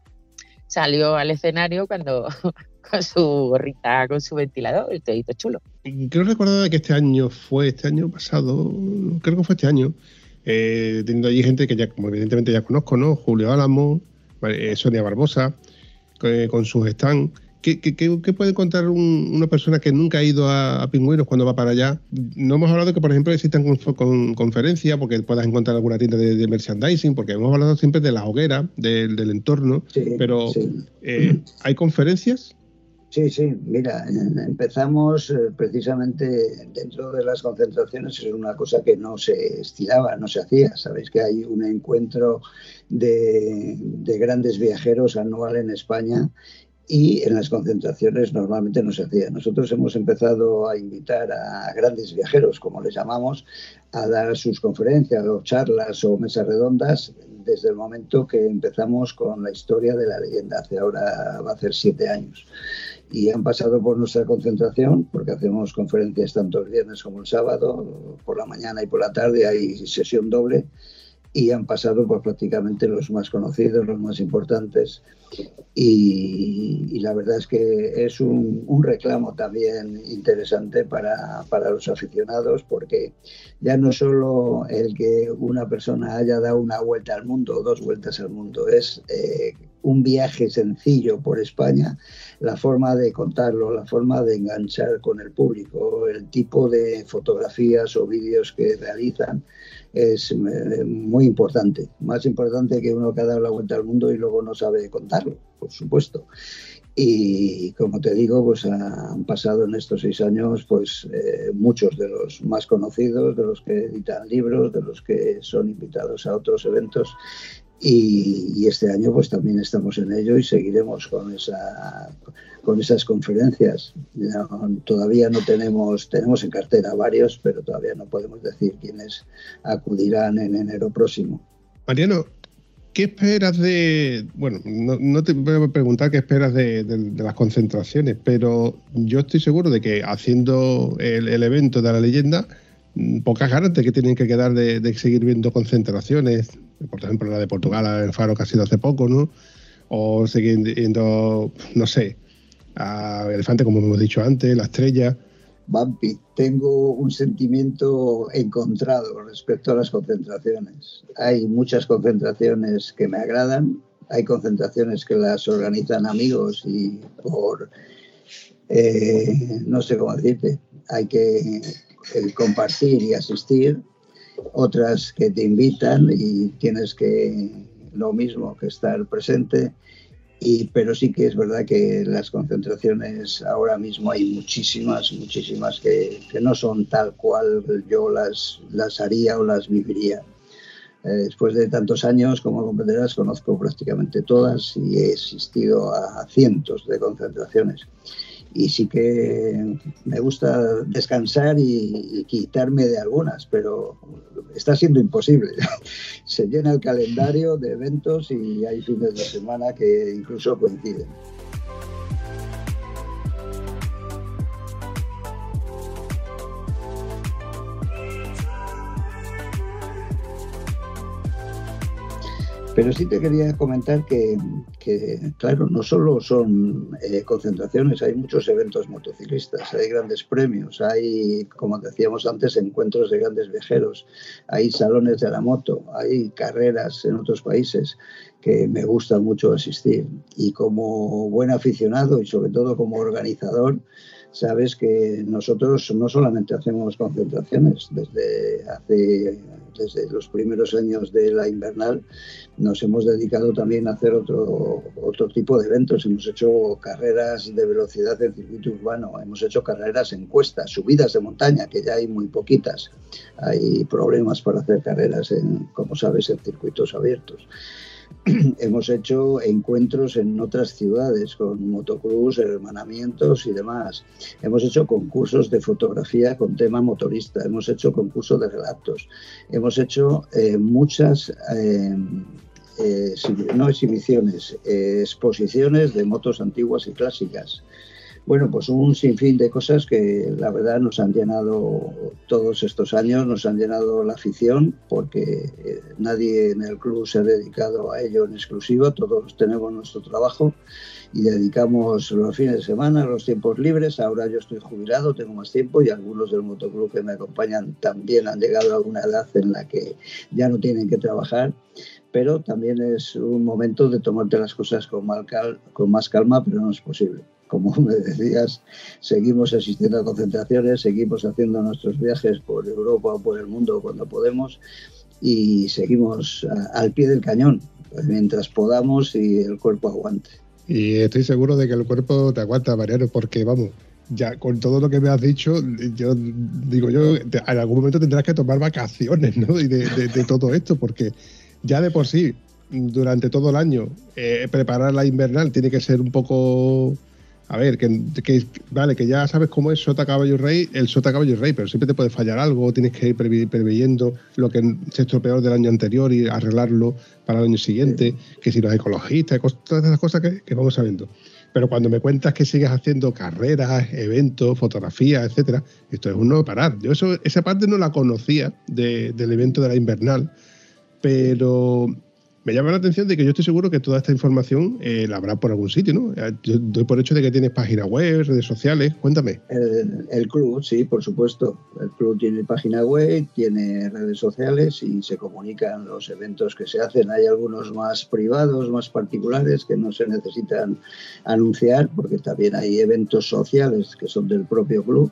salió al escenario cuando <laughs> con su gorrita, con su ventilador, el todito chulo. Quiero recordar que este año fue, este año pasado, creo que fue este año, eh, teniendo allí gente que ya, como evidentemente ya conozco, ¿no? Julio Álamo, eh, Sonia Barbosa, eh, con sus stands. ¿Qué, puede contar una persona que nunca ha ido a, Pingüinos cuando va para allá? No hemos hablado de que, por ejemplo, existan con, conferencias, porque puedas encontrar alguna tienda de, merchandising, porque hemos hablado siempre de la hoguera, del, entorno, pero eh, <clears throat> ¿hay conferencias? Sí, sí, mira, empezamos eh, precisamente dentro de las concentraciones, es una cosa que no se estiraba, no se hacía. Sabéis que hay un encuentro de, de grandes viajeros anual en España y en las concentraciones normalmente no se hacía. Nosotros hemos empezado a invitar a grandes viajeros, como les llamamos, a dar sus conferencias o charlas o mesas redondas desde el momento que empezamos con la historia de la leyenda, hace ahora va a ser siete años. Y han pasado por nuestra concentración, porque hacemos conferencias tanto el viernes como el sábado, por la mañana y por la tarde hay sesión doble y han pasado por prácticamente los más conocidos, los más importantes. Y, la verdad es que es un, reclamo también interesante para, para, los aficionados, porque ya no solo el que una persona haya dado una vuelta al mundo o dos vueltas al mundo, es eh, un viaje sencillo por España, la forma de contarlo, la forma de enganchar con el público, el tipo de fotografías o vídeos que realizan es eh, muy importante, más importante que uno que ha dado la vuelta al mundo y luego no sabe contarlo, por supuesto. Y como te digo, pues han pasado en estos seis años pues eh, muchos de los más conocidos, de los que editan libros, de los que son invitados a otros eventos y, este año pues también estamos en ello y seguiremos con esa con esas conferencias. todavía no tenemos, tenemos en cartera varios, pero todavía no podemos decir quiénes acudirán en enero próximo. Mariano, ¿qué esperas de, bueno, no, te voy a preguntar qué esperas de, las concentraciones, pero yo estoy seguro de que haciendo el, evento de la leyenda, pocas ganas que tienen que quedar de, de seguir viendo concentraciones, por ejemplo la de Portugal en Faro que ha sido hace poco, ¿no? O seguir viendo, no sé, a Elefante, como hemos dicho antes, La Estrella. Vampi, tengo un sentimiento encontrado respecto a las concentraciones. Hay muchas concentraciones que me agradan, hay concentraciones que las organizan amigos y por, eh, no sé cómo decirte, hay que eh, compartir y asistir, otras que te invitan y tienes que lo mismo que estar presente pero sí que es verdad que las concentraciones ahora mismo hay muchísimas, muchísimas que, no son tal cual yo las, las haría o las viviría. Eh, después de tantos años, como comprenderás, conozco prácticamente todas y he asistido a cientos de concentraciones y sí que me gusta descansar y, quitarme de algunas, pero está siendo imposible. <laughs> Se llena el calendario de eventos y hay fines de semana que incluso coinciden. Pero sí te quería comentar que, claro, no solo son eh, concentraciones, hay muchos eventos motociclistas, hay grandes premios, hay, como decíamos antes, encuentros de grandes viajeros, hay salones de la moto, hay carreras en otros países que me gusta mucho asistir. Y como buen aficionado y sobre todo como organizador, sabes que nosotros no solamente hacemos concentraciones, desde hace desde los primeros años de la invernal nos hemos dedicado también a hacer otro, otro tipo de eventos. Hemos hecho carreras de velocidad en circuito urbano, hemos hecho carreras en cuestas, subidas de montaña, que ya hay muy poquitas. Hay problemas para hacer carreras, como sabes, en circuitos abiertos. <clears throat> hemos hecho encuentros en otras ciudades con motocruz, hermanamientos y demás. Hemos hecho concursos de fotografía con tema motorista, hemos hecho concursos de relatos, hemos hecho eh, muchas, eh, eh, no exhibiciones, exposiciones de motos antiguas y clásicas bueno, pues un sinfín de cosas que la verdad nos han llenado todos estos años, nos han llenado la afición, porque eh, nadie en el club se ha dedicado a ello en exclusivo, todos tenemos nuestro trabajo y dedicamos los fines de semana, los tiempos libres. Ahora yo estoy jubilado, tengo más tiempo y algunos del motoclub que me acompañan también han llegado a una edad en la que ya no tienen que trabajar pero también es un momento de tomarte las cosas con más calma, pero no es posible como <laughs> me decías, seguimos asistiendo a concentraciones, seguimos haciendo nuestros viajes por Europa o por el mundo cuando podemos y seguimos al pie del cañón mientras podamos y el cuerpo aguante. Y estoy seguro de que el cuerpo te aguanta, Mariano, porque vamos, ya con todo lo que me has dicho, yo digo yo, en algún momento tendrás que tomar vacaciones, ¿no? Y de, todo esto, porque ya de por sí, durante todo el año, eh, preparar la invernal tiene que ser un poco a ver, que, vale, que ya sabes cómo es Sota Caballo Rey, el Sota Caballo Rey, pero siempre te puede fallar algo, tienes que ir preveyendo lo que se estropeó del año anterior y arreglarlo para el año siguiente, que si los ecologistas, todas esas cosas que, vamos sabiendo. Pero cuando me cuentas que sigues haciendo carreras, eventos, fotografías, etcétera, esto es un no parar. Yo eso, esa parte no la conocía del evento de la invernal, pero me llama la atención de que yo estoy seguro que toda esta información eh, la habrá por algún sitio, ¿no? Yo doy por hecho de que tienes página web, redes sociales, cuéntame. El, club, sí, por supuesto. El club tiene página web, tiene redes sociales y se comunican los eventos que se hacen. Hay algunos más privados, más particulares, que no se necesitan anunciar, porque también hay eventos sociales que son del propio club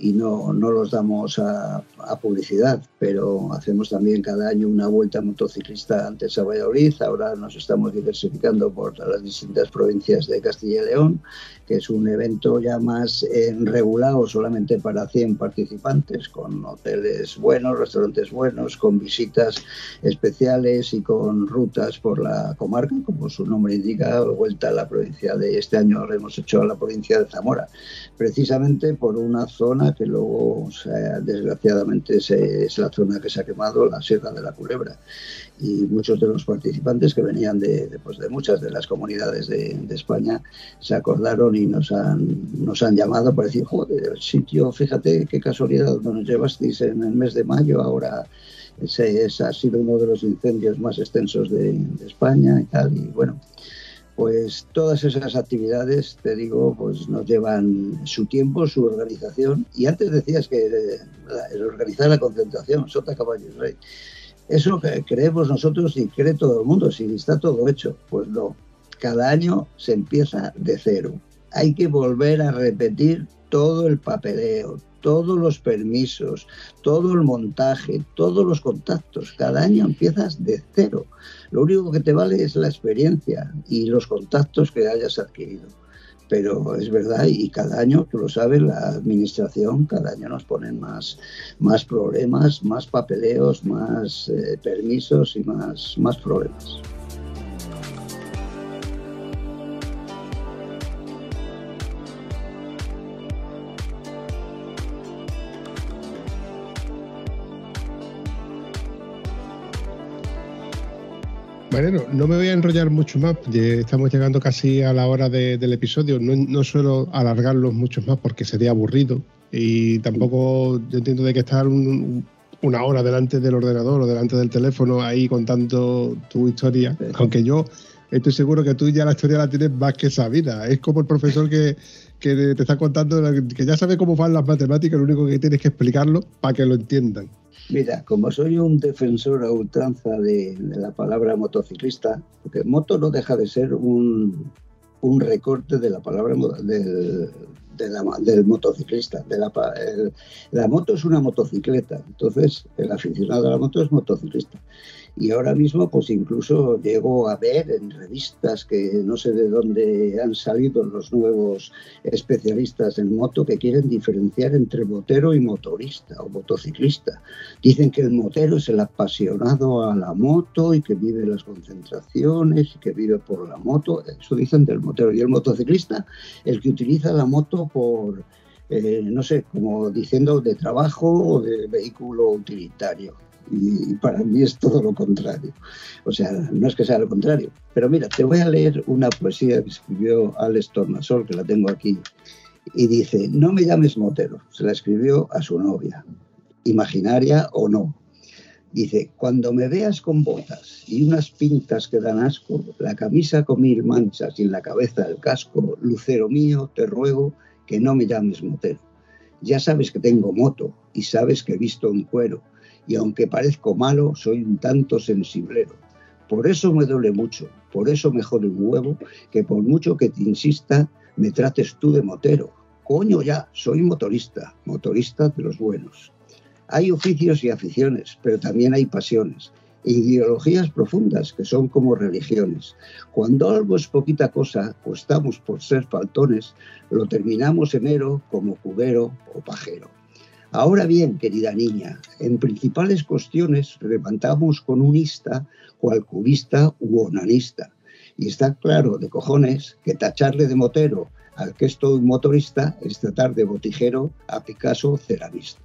y no, no los damos a, publicidad, pero hacemos también cada año una vuelta motociclista antes a Valladolid. Ahora nos estamos diversificando por las distintas provincias de Castilla y León, que es un evento ya más eh, regulado solamente para 100 participantes, con hoteles buenos, restaurantes buenos, con visitas especiales y con rutas por la comarca, como su nombre indica, vuelta a la provincia de este año lo hemos hecho a la provincia de Zamora, precisamente por una zona que luego, desgraciadamente, es la zona que se ha quemado, la Sierra de la Culebra. Y muchos de los participantes que venían de, pues, de muchas de las comunidades de, España se acordaron y nos han, nos han llamado para decir, joder, el sitio, fíjate qué casualidad, nos llevasteis en el mes de mayo, ahora ese, ha sido uno de los incendios más extensos de, España y tal. Y bueno, pues todas esas actividades, te digo, pues nos llevan su tiempo, su organización. Y antes decías que el organizar la concentración, Sota Caballo y Rey, eso creemos nosotros y cree todo el mundo, si está todo hecho. Pues no, cada año se empieza de cero. Hay que volver a repetir todo el papeleo, todos los permisos, todo el montaje, todos los contactos. Cada año empiezas de cero. Lo único que te vale es la experiencia y los contactos que hayas adquirido. Pero es verdad, y cada año, tú lo sabes, la administración, cada año nos ponen más, más problemas, más papeleos, más eh, permisos y más, más problemas. No me voy a enrollar mucho más, estamos llegando casi a la hora del episodio, no, suelo alargarlos mucho más porque sería aburrido y tampoco yo entiendo de que estar una hora delante del ordenador o delante del teléfono ahí contando tu historia, aunque yo estoy seguro que tú ya la historia la tienes más que sabida, es como el profesor que, que te está contando que ya sabe cómo van las matemáticas, lo único que tienes que explicarlo para que lo entiendan. Mira, como soy un defensor a ultranza de, la palabra motociclista, porque moto no deja de ser un, recorte de la palabra del, del motociclista. De la, la moto es una motocicleta, entonces el aficionado a la moto es motociclista. Y ahora mismo, pues incluso llego a ver en revistas que no sé de dónde han salido los nuevos especialistas en moto que quieren diferenciar entre motero y motorista o motociclista. Dicen que el motero es el apasionado a la moto y que vive las concentraciones y que vive por la moto. Eso dicen del motero. Y el motociclista, el que utiliza la moto por, eh, no sé, como diciendo de trabajo o de vehículo utilitario y para mí es todo lo contrario. O sea, no es que sea lo contrario. Pero mira, te voy a leer una poesía que escribió Alex Tornasol, que la tengo aquí, y dice, no me llames motero, se la escribió a su novia, imaginaria o no. Dice, cuando me veas con botas y unas pintas que dan asco, la camisa con mil manchas y en la cabeza el casco, lucero mío, te ruego que no me llames motero. Ya sabes que tengo moto y sabes que he visto un cuero y aunque parezco malo, soy un tanto sensiblero. Por eso me duele mucho, por eso me jode un huevo, que por mucho que te insista, me trates tú de motero. Coño ya, soy motorista, motorista de los buenos. Hay oficios y aficiones, pero también hay pasiones ideologías profundas que son como religiones. Cuando algo es poquita cosa o estamos por ser faltones, lo terminamos enero como cubero o pajero. Ahora bien, querida niña, en principales cuestiones levantamos con un ista, cual cubista u onanista. Y está claro de cojones que tacharle de motero al que es todo motorista es tratar de botijero a Picasso ceramista.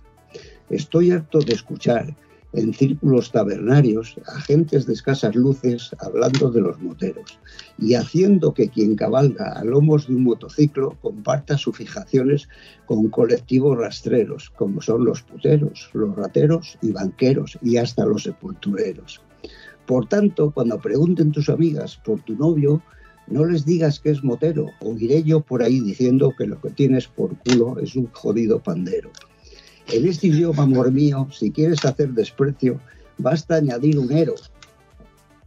Estoy harto de escuchar en círculos tabernarios agentes de escasas luces hablando de los moteros y haciendo que quien cabalga a lomos de un motociclo comparta sus fijaciones con colectivos rastreros, como son los puteros, los rateros y banqueros y hasta los sepultureros. Por tanto, cuando pregunten tus amigas por tu novio, no les digas que es motero, o iré yo por ahí diciendo que lo que tienes por culo es un jodido pandero. En este idioma, amor mío, si quieres hacer desprecio, basta añadir un ero.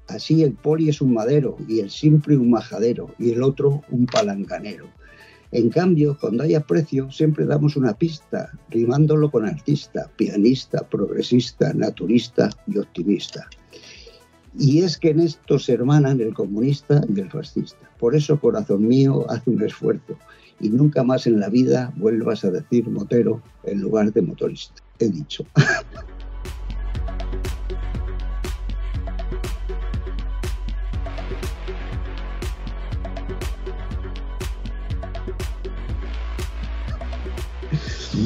Así el poli es un madero y el simple un majadero y el otro un palanganero. En cambio, cuando hay aprecio, siempre damos una pista, rimándolo con artista, pianista, progresista, naturista y optimista. Y es que en esto se hermanan el comunista y el fascista. Por eso, corazón mío, haz un esfuerzo y nunca más en la vida vuelvas a decir motero en lugar de motorista. He dicho. <laughs>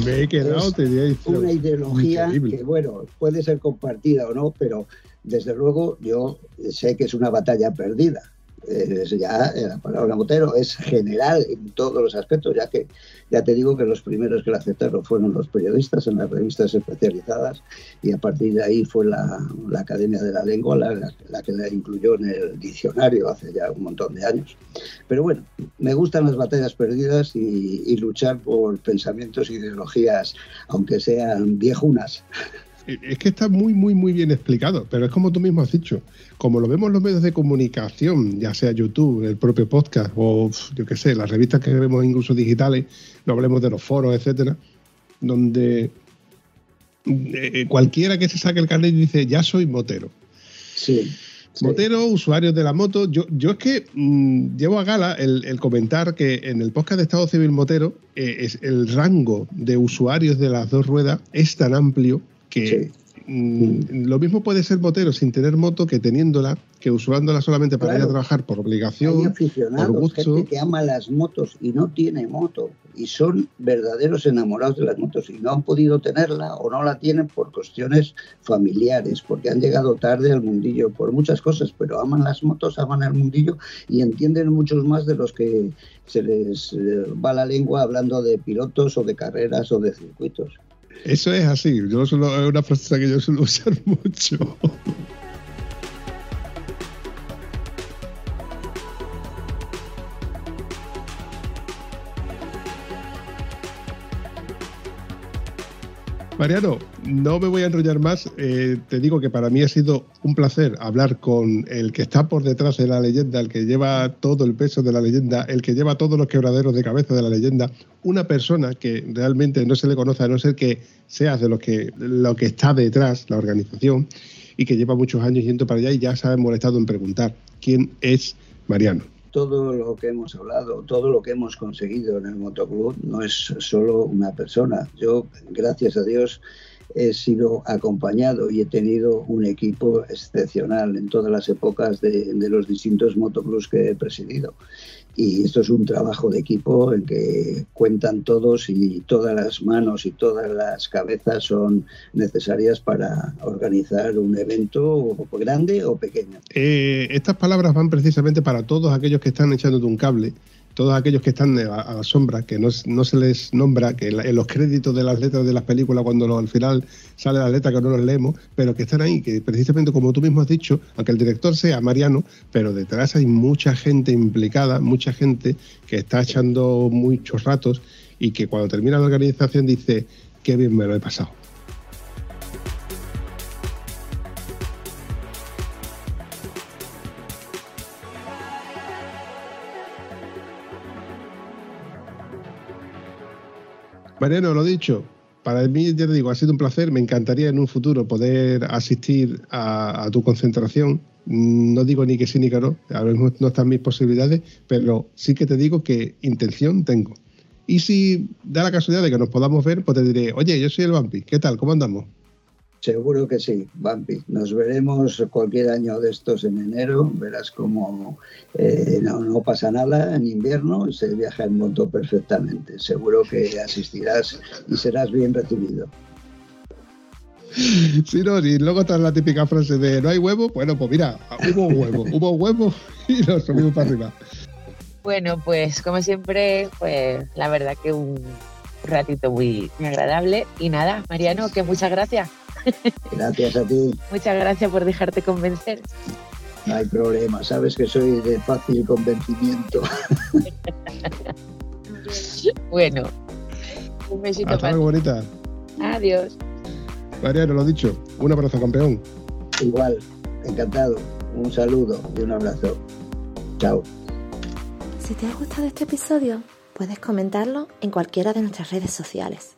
Me he quedado, Es te una ideología Increíble. que, bueno, puede ser compartida o no, pero desde luego yo sé que es una batalla perdida. Eh, ya eh, la palabra motero es general en todos los aspectos, ya que ya te digo que los primeros que la aceptaron fueron los periodistas en las revistas especializadas y a partir de ahí fue la, la Academia de la Lengua la, la- que la incluyó en el diccionario hace ya un montón de años. Pero bueno, me gustan las batallas perdidas y, y luchar por pensamientos e ideologías, aunque sean viejunas. Es que está muy, muy, muy bien explicado, pero es como tú mismo has dicho, como lo vemos en los medios de comunicación, ya sea YouTube, el propio podcast o yo qué sé, las revistas que vemos incluso digitales, no hablemos de los foros, etcétera, donde eh, cualquiera que se saque el carnet dice ya soy motero. Sí. sí. Motero, usuarios de la moto. Yo, yo es que mm, llevo a gala el, el comentar que en el podcast de Estado Civil Motero eh, es, el rango de usuarios de las dos ruedas es tan amplio que mm, lo mismo puede ser motero sin tener moto que teniéndola, que usándola solamente para Claro. ir a trabajar por Hay obligación. aficionados, por gusto. gente que ama las motos y no tiene moto y son verdaderos enamorados de las motos y no han podido tenerla o no la tienen por cuestiones familiares, porque han llegado tarde al mundillo, por muchas cosas, pero aman las motos, aman el mundillo y entienden muchos más de los que se les eh, va la lengua hablando de pilotos o de carreras o de circuitos. Eso es así. Yo suelo, es una frase que yo suelo usar <laughs> mucho. Mariano, no me voy a enrollar más. Eh, te digo que para mí ha sido un placer hablar con el que está por detrás de la leyenda, el que lleva todo el peso de la leyenda, el que lleva todos los quebraderos de cabeza de la leyenda, una persona que realmente no se le conoce a no ser que seas de los que, lo que está detrás, la organización, y que lleva muchos años yendo para allá y ya se ha molestado en preguntar quién es Mariano. Todo lo que hemos hablado, todo lo que hemos conseguido en el motoclub no es solo una persona. Yo, gracias a Dios, he sido acompañado y he tenido un equipo excepcional en todas las épocas de, los distintos motoclubs que he presidido. Y esto es un trabajo de equipo en que cuentan todos y todas las manos y todas las cabezas son necesarias para organizar un evento grande o pequeño. Eh, estas palabras van precisamente para todos aquellos que están echándote un cable, todos aquellos que están a, la sombra, que no, no, se les nombra, que en, los créditos de las letras de las películas, cuando al final sale la letra que no los leemos, pero que están ahí, que precisamente como tú mismo has dicho, aunque el director sea Mariano, pero detrás hay mucha gente implicada, mucha gente que está echando muchos ratos y que cuando termina la organización dice, qué bien me lo he pasado. Mariano, lo dicho, para mí, ya te digo, ha sido un placer. Me encantaría en un futuro poder asistir a, tu concentración. No digo ni que sí ni que no, a lo mejor no están mis posibilidades, pero sí que te digo que intención tengo. Y si da la casualidad de que nos podamos ver, pues te diré, oye, yo soy el Vampi, ¿qué tal? ¿Cómo andamos? Seguro que sí, Vampi. Nos veremos cualquier año de estos en enero. Verás cómo eh, no, no, pasa nada en invierno, se viaja en moto perfectamente. Seguro que asistirás y serás bien recibido. Sí, no, y luego está la típica frase de no hay huevo. Bueno, pues mira, hubo huevo, hubo huevo <laughs> y nos subimos para arriba. Bueno, pues como siempre, pues la verdad que un ratito muy, muy agradable. Y nada, Mariano, que muchas gracias. Gracias a ti. Muchas gracias por dejarte convencer. No hay problema, sabes que soy de fácil convencimiento. <laughs> bueno, un besito Hasta luego, bonita. Adiós. Mariano, lo dicho, un abrazo, campeón. Igual, encantado. Un saludo y un abrazo. Chao. Si te ha gustado este episodio, puedes comentarlo en cualquiera de nuestras redes sociales.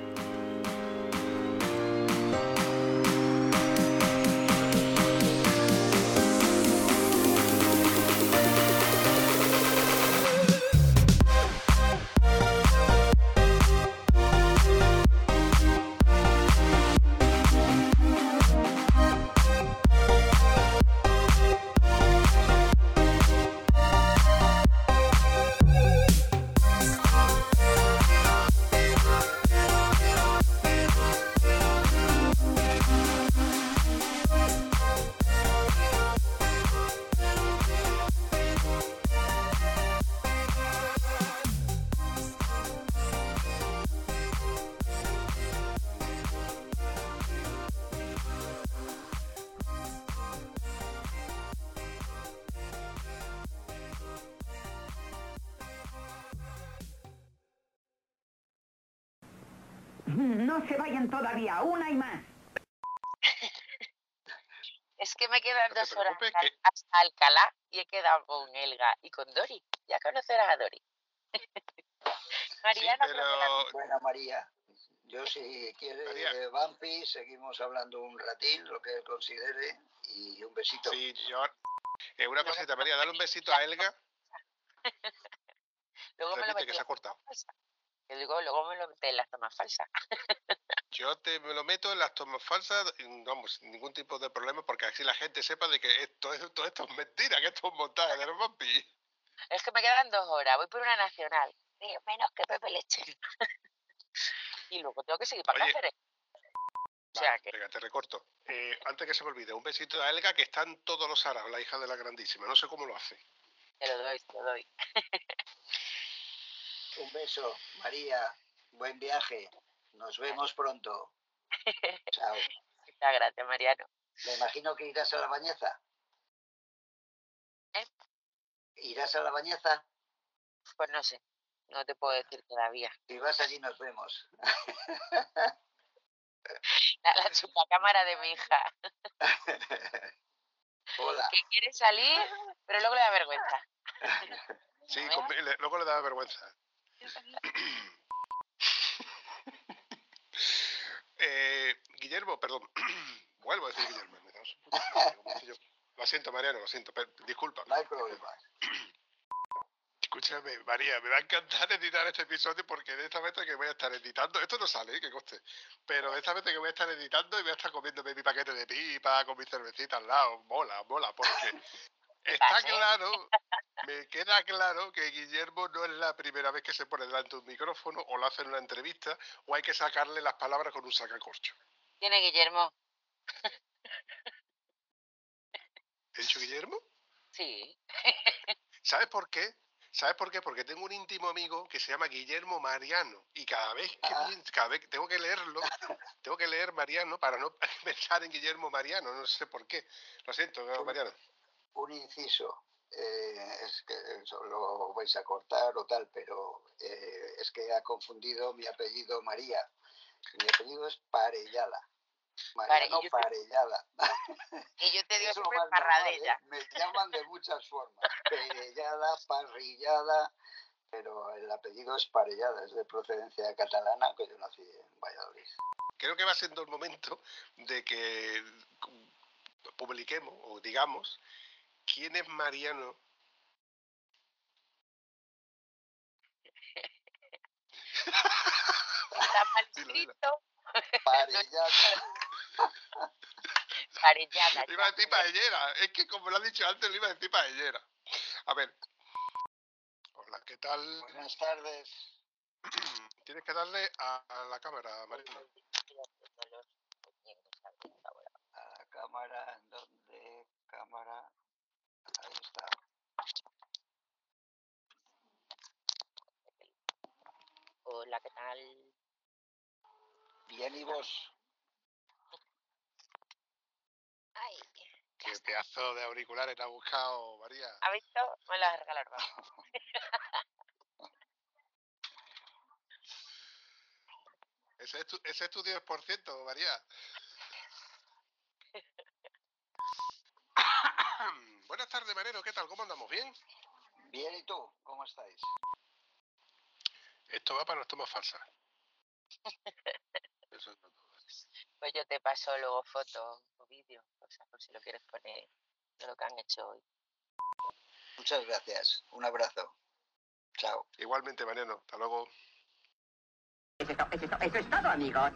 Todavía, una y más. Es que me quedan No dos horas que- hasta Alcalá y he quedado con Elga y con Dori. Ya conocerás a Dori. <laughs> Que la- pero Buena María. Yo si quiere María. eh, Vampi, seguimos hablando un ratín, lo que él considere, y un besito. sí, yo. Eh, una cosita, María, dale un besito a Elga. <laughs> luego me lo metí que se ha cortado. luego me lo metí en las tomas falsas. <laughs> Yo te me lo meto en las tomas falsas, y, vamos, sin ningún tipo de problema, porque así la gente sepa de que esto, es- todo esto es mentira, que esto es montaje de los vampi. Es que me quedan dos horas. Voy por una nacional. Digo, menos que Pepe Leche. <laughs> y luego tengo que seguir para Oye, Cáceres. O sea Vale, que venga, te recorto. Eh, antes que se me olvide, un besito a Elga, que está en todos los araos, la hija de la grandísima. No sé cómo lo hace. te lo doy, te lo doy. <laughs> Un beso, María. Buen viaje. Nos vemos pronto. <laughs> Chao. Muchas gracias, Mariano. Me imagino que irás a la bañeza. ¿Eh? ¿Irás a la bañeza? Pues no sé. No te puedo decir todavía. Si vas allí nos vemos. <laughs> La, la chupacámara de mi hija. <laughs> Hola. Que quiere salir, pero luego le da vergüenza. Sí, ¿No con- le- luego le da vergüenza. Eh, Guillermo, perdón. <clears throat> Vuelvo a decir Guillermo. Lo siento, Mariano, lo siento. disculpa. No hay problema. <clears throat> Escúchame, María, me va a encantar <laughs> editar este episodio porque de esta vez que voy a estar editando, esto no sale, ¿eh? que coste, pero de esta vez que voy a estar editando y voy a estar comiéndome mi paquete de pipa con mi cervecita al lado, mola, mola, porque <laughs> está claro, <laughs> me queda claro que Guillermo no es la primera vez que se pone delante de un micrófono o lo hace en una entrevista o hay que sacarle las palabras con un sacacorcho. Tiene Guillermo. ¿He dicho Guillermo? Sí. ¿Sabes por qué? ¿Sabes por qué? Porque tengo un íntimo amigo que se llama Guillermo Mariano y cada vez que Ah. cada vez que tengo que leerlo, <laughs> tengo que leer Mariano para no <laughs> pensar en Guillermo Mariano, no sé por qué. Lo siento, Mariano. Un inciso. eh, es que lo vais a cortar o tal, pero eh, es que ha confundido mi apellido María. Mi apellido es Parellada. Mariano y yo te- Parellada. Y yo te <laughs> digo siempre normal, parradella. ¿eh? Me llaman de muchas formas. Perellada, parrillada, pero el apellido es Parellada, es de procedencia catalana, que yo nací en Valladolid. creo que va siendo el momento de que publiquemos o digamos quién es Mariano. Está <laughs> mal escrito. Parellana. <laughs> Parellana. Iba a decir paellera. Es que como lo ha dicho antes, le iba a decir paellera. A ver. Hola, ¿qué tal? Buenas tardes. <clears throat> Tienes que darle a, a la cámara, Mariano. A la cámara, ¿en dónde? Cámara. Ahí está. Hola, ¿qué tal? Bien, ¿y vos? Ay, Qué pedazo de auriculares te ha buscado, María. ¿ha visto? Me las has regalado. vamos. <laughs> Ese es tu, ese es tu 10%, María. <laughs> <coughs> Buenas tardes, Marero. ¿Qué tal? ¿Cómo andamos? ¿Bien? Bien, ¿y tú? ¿Cómo estáis? Esto va para las tomas falsas. <laughs> Eso es todo. Pues yo te paso luego fotos o vídeos, o sea, por si lo quieres poner de lo que han hecho hoy. Muchas gracias. Un abrazo. Chao. Igualmente, Mariano. Hasta luego. Eso es, eso es todo, amigos.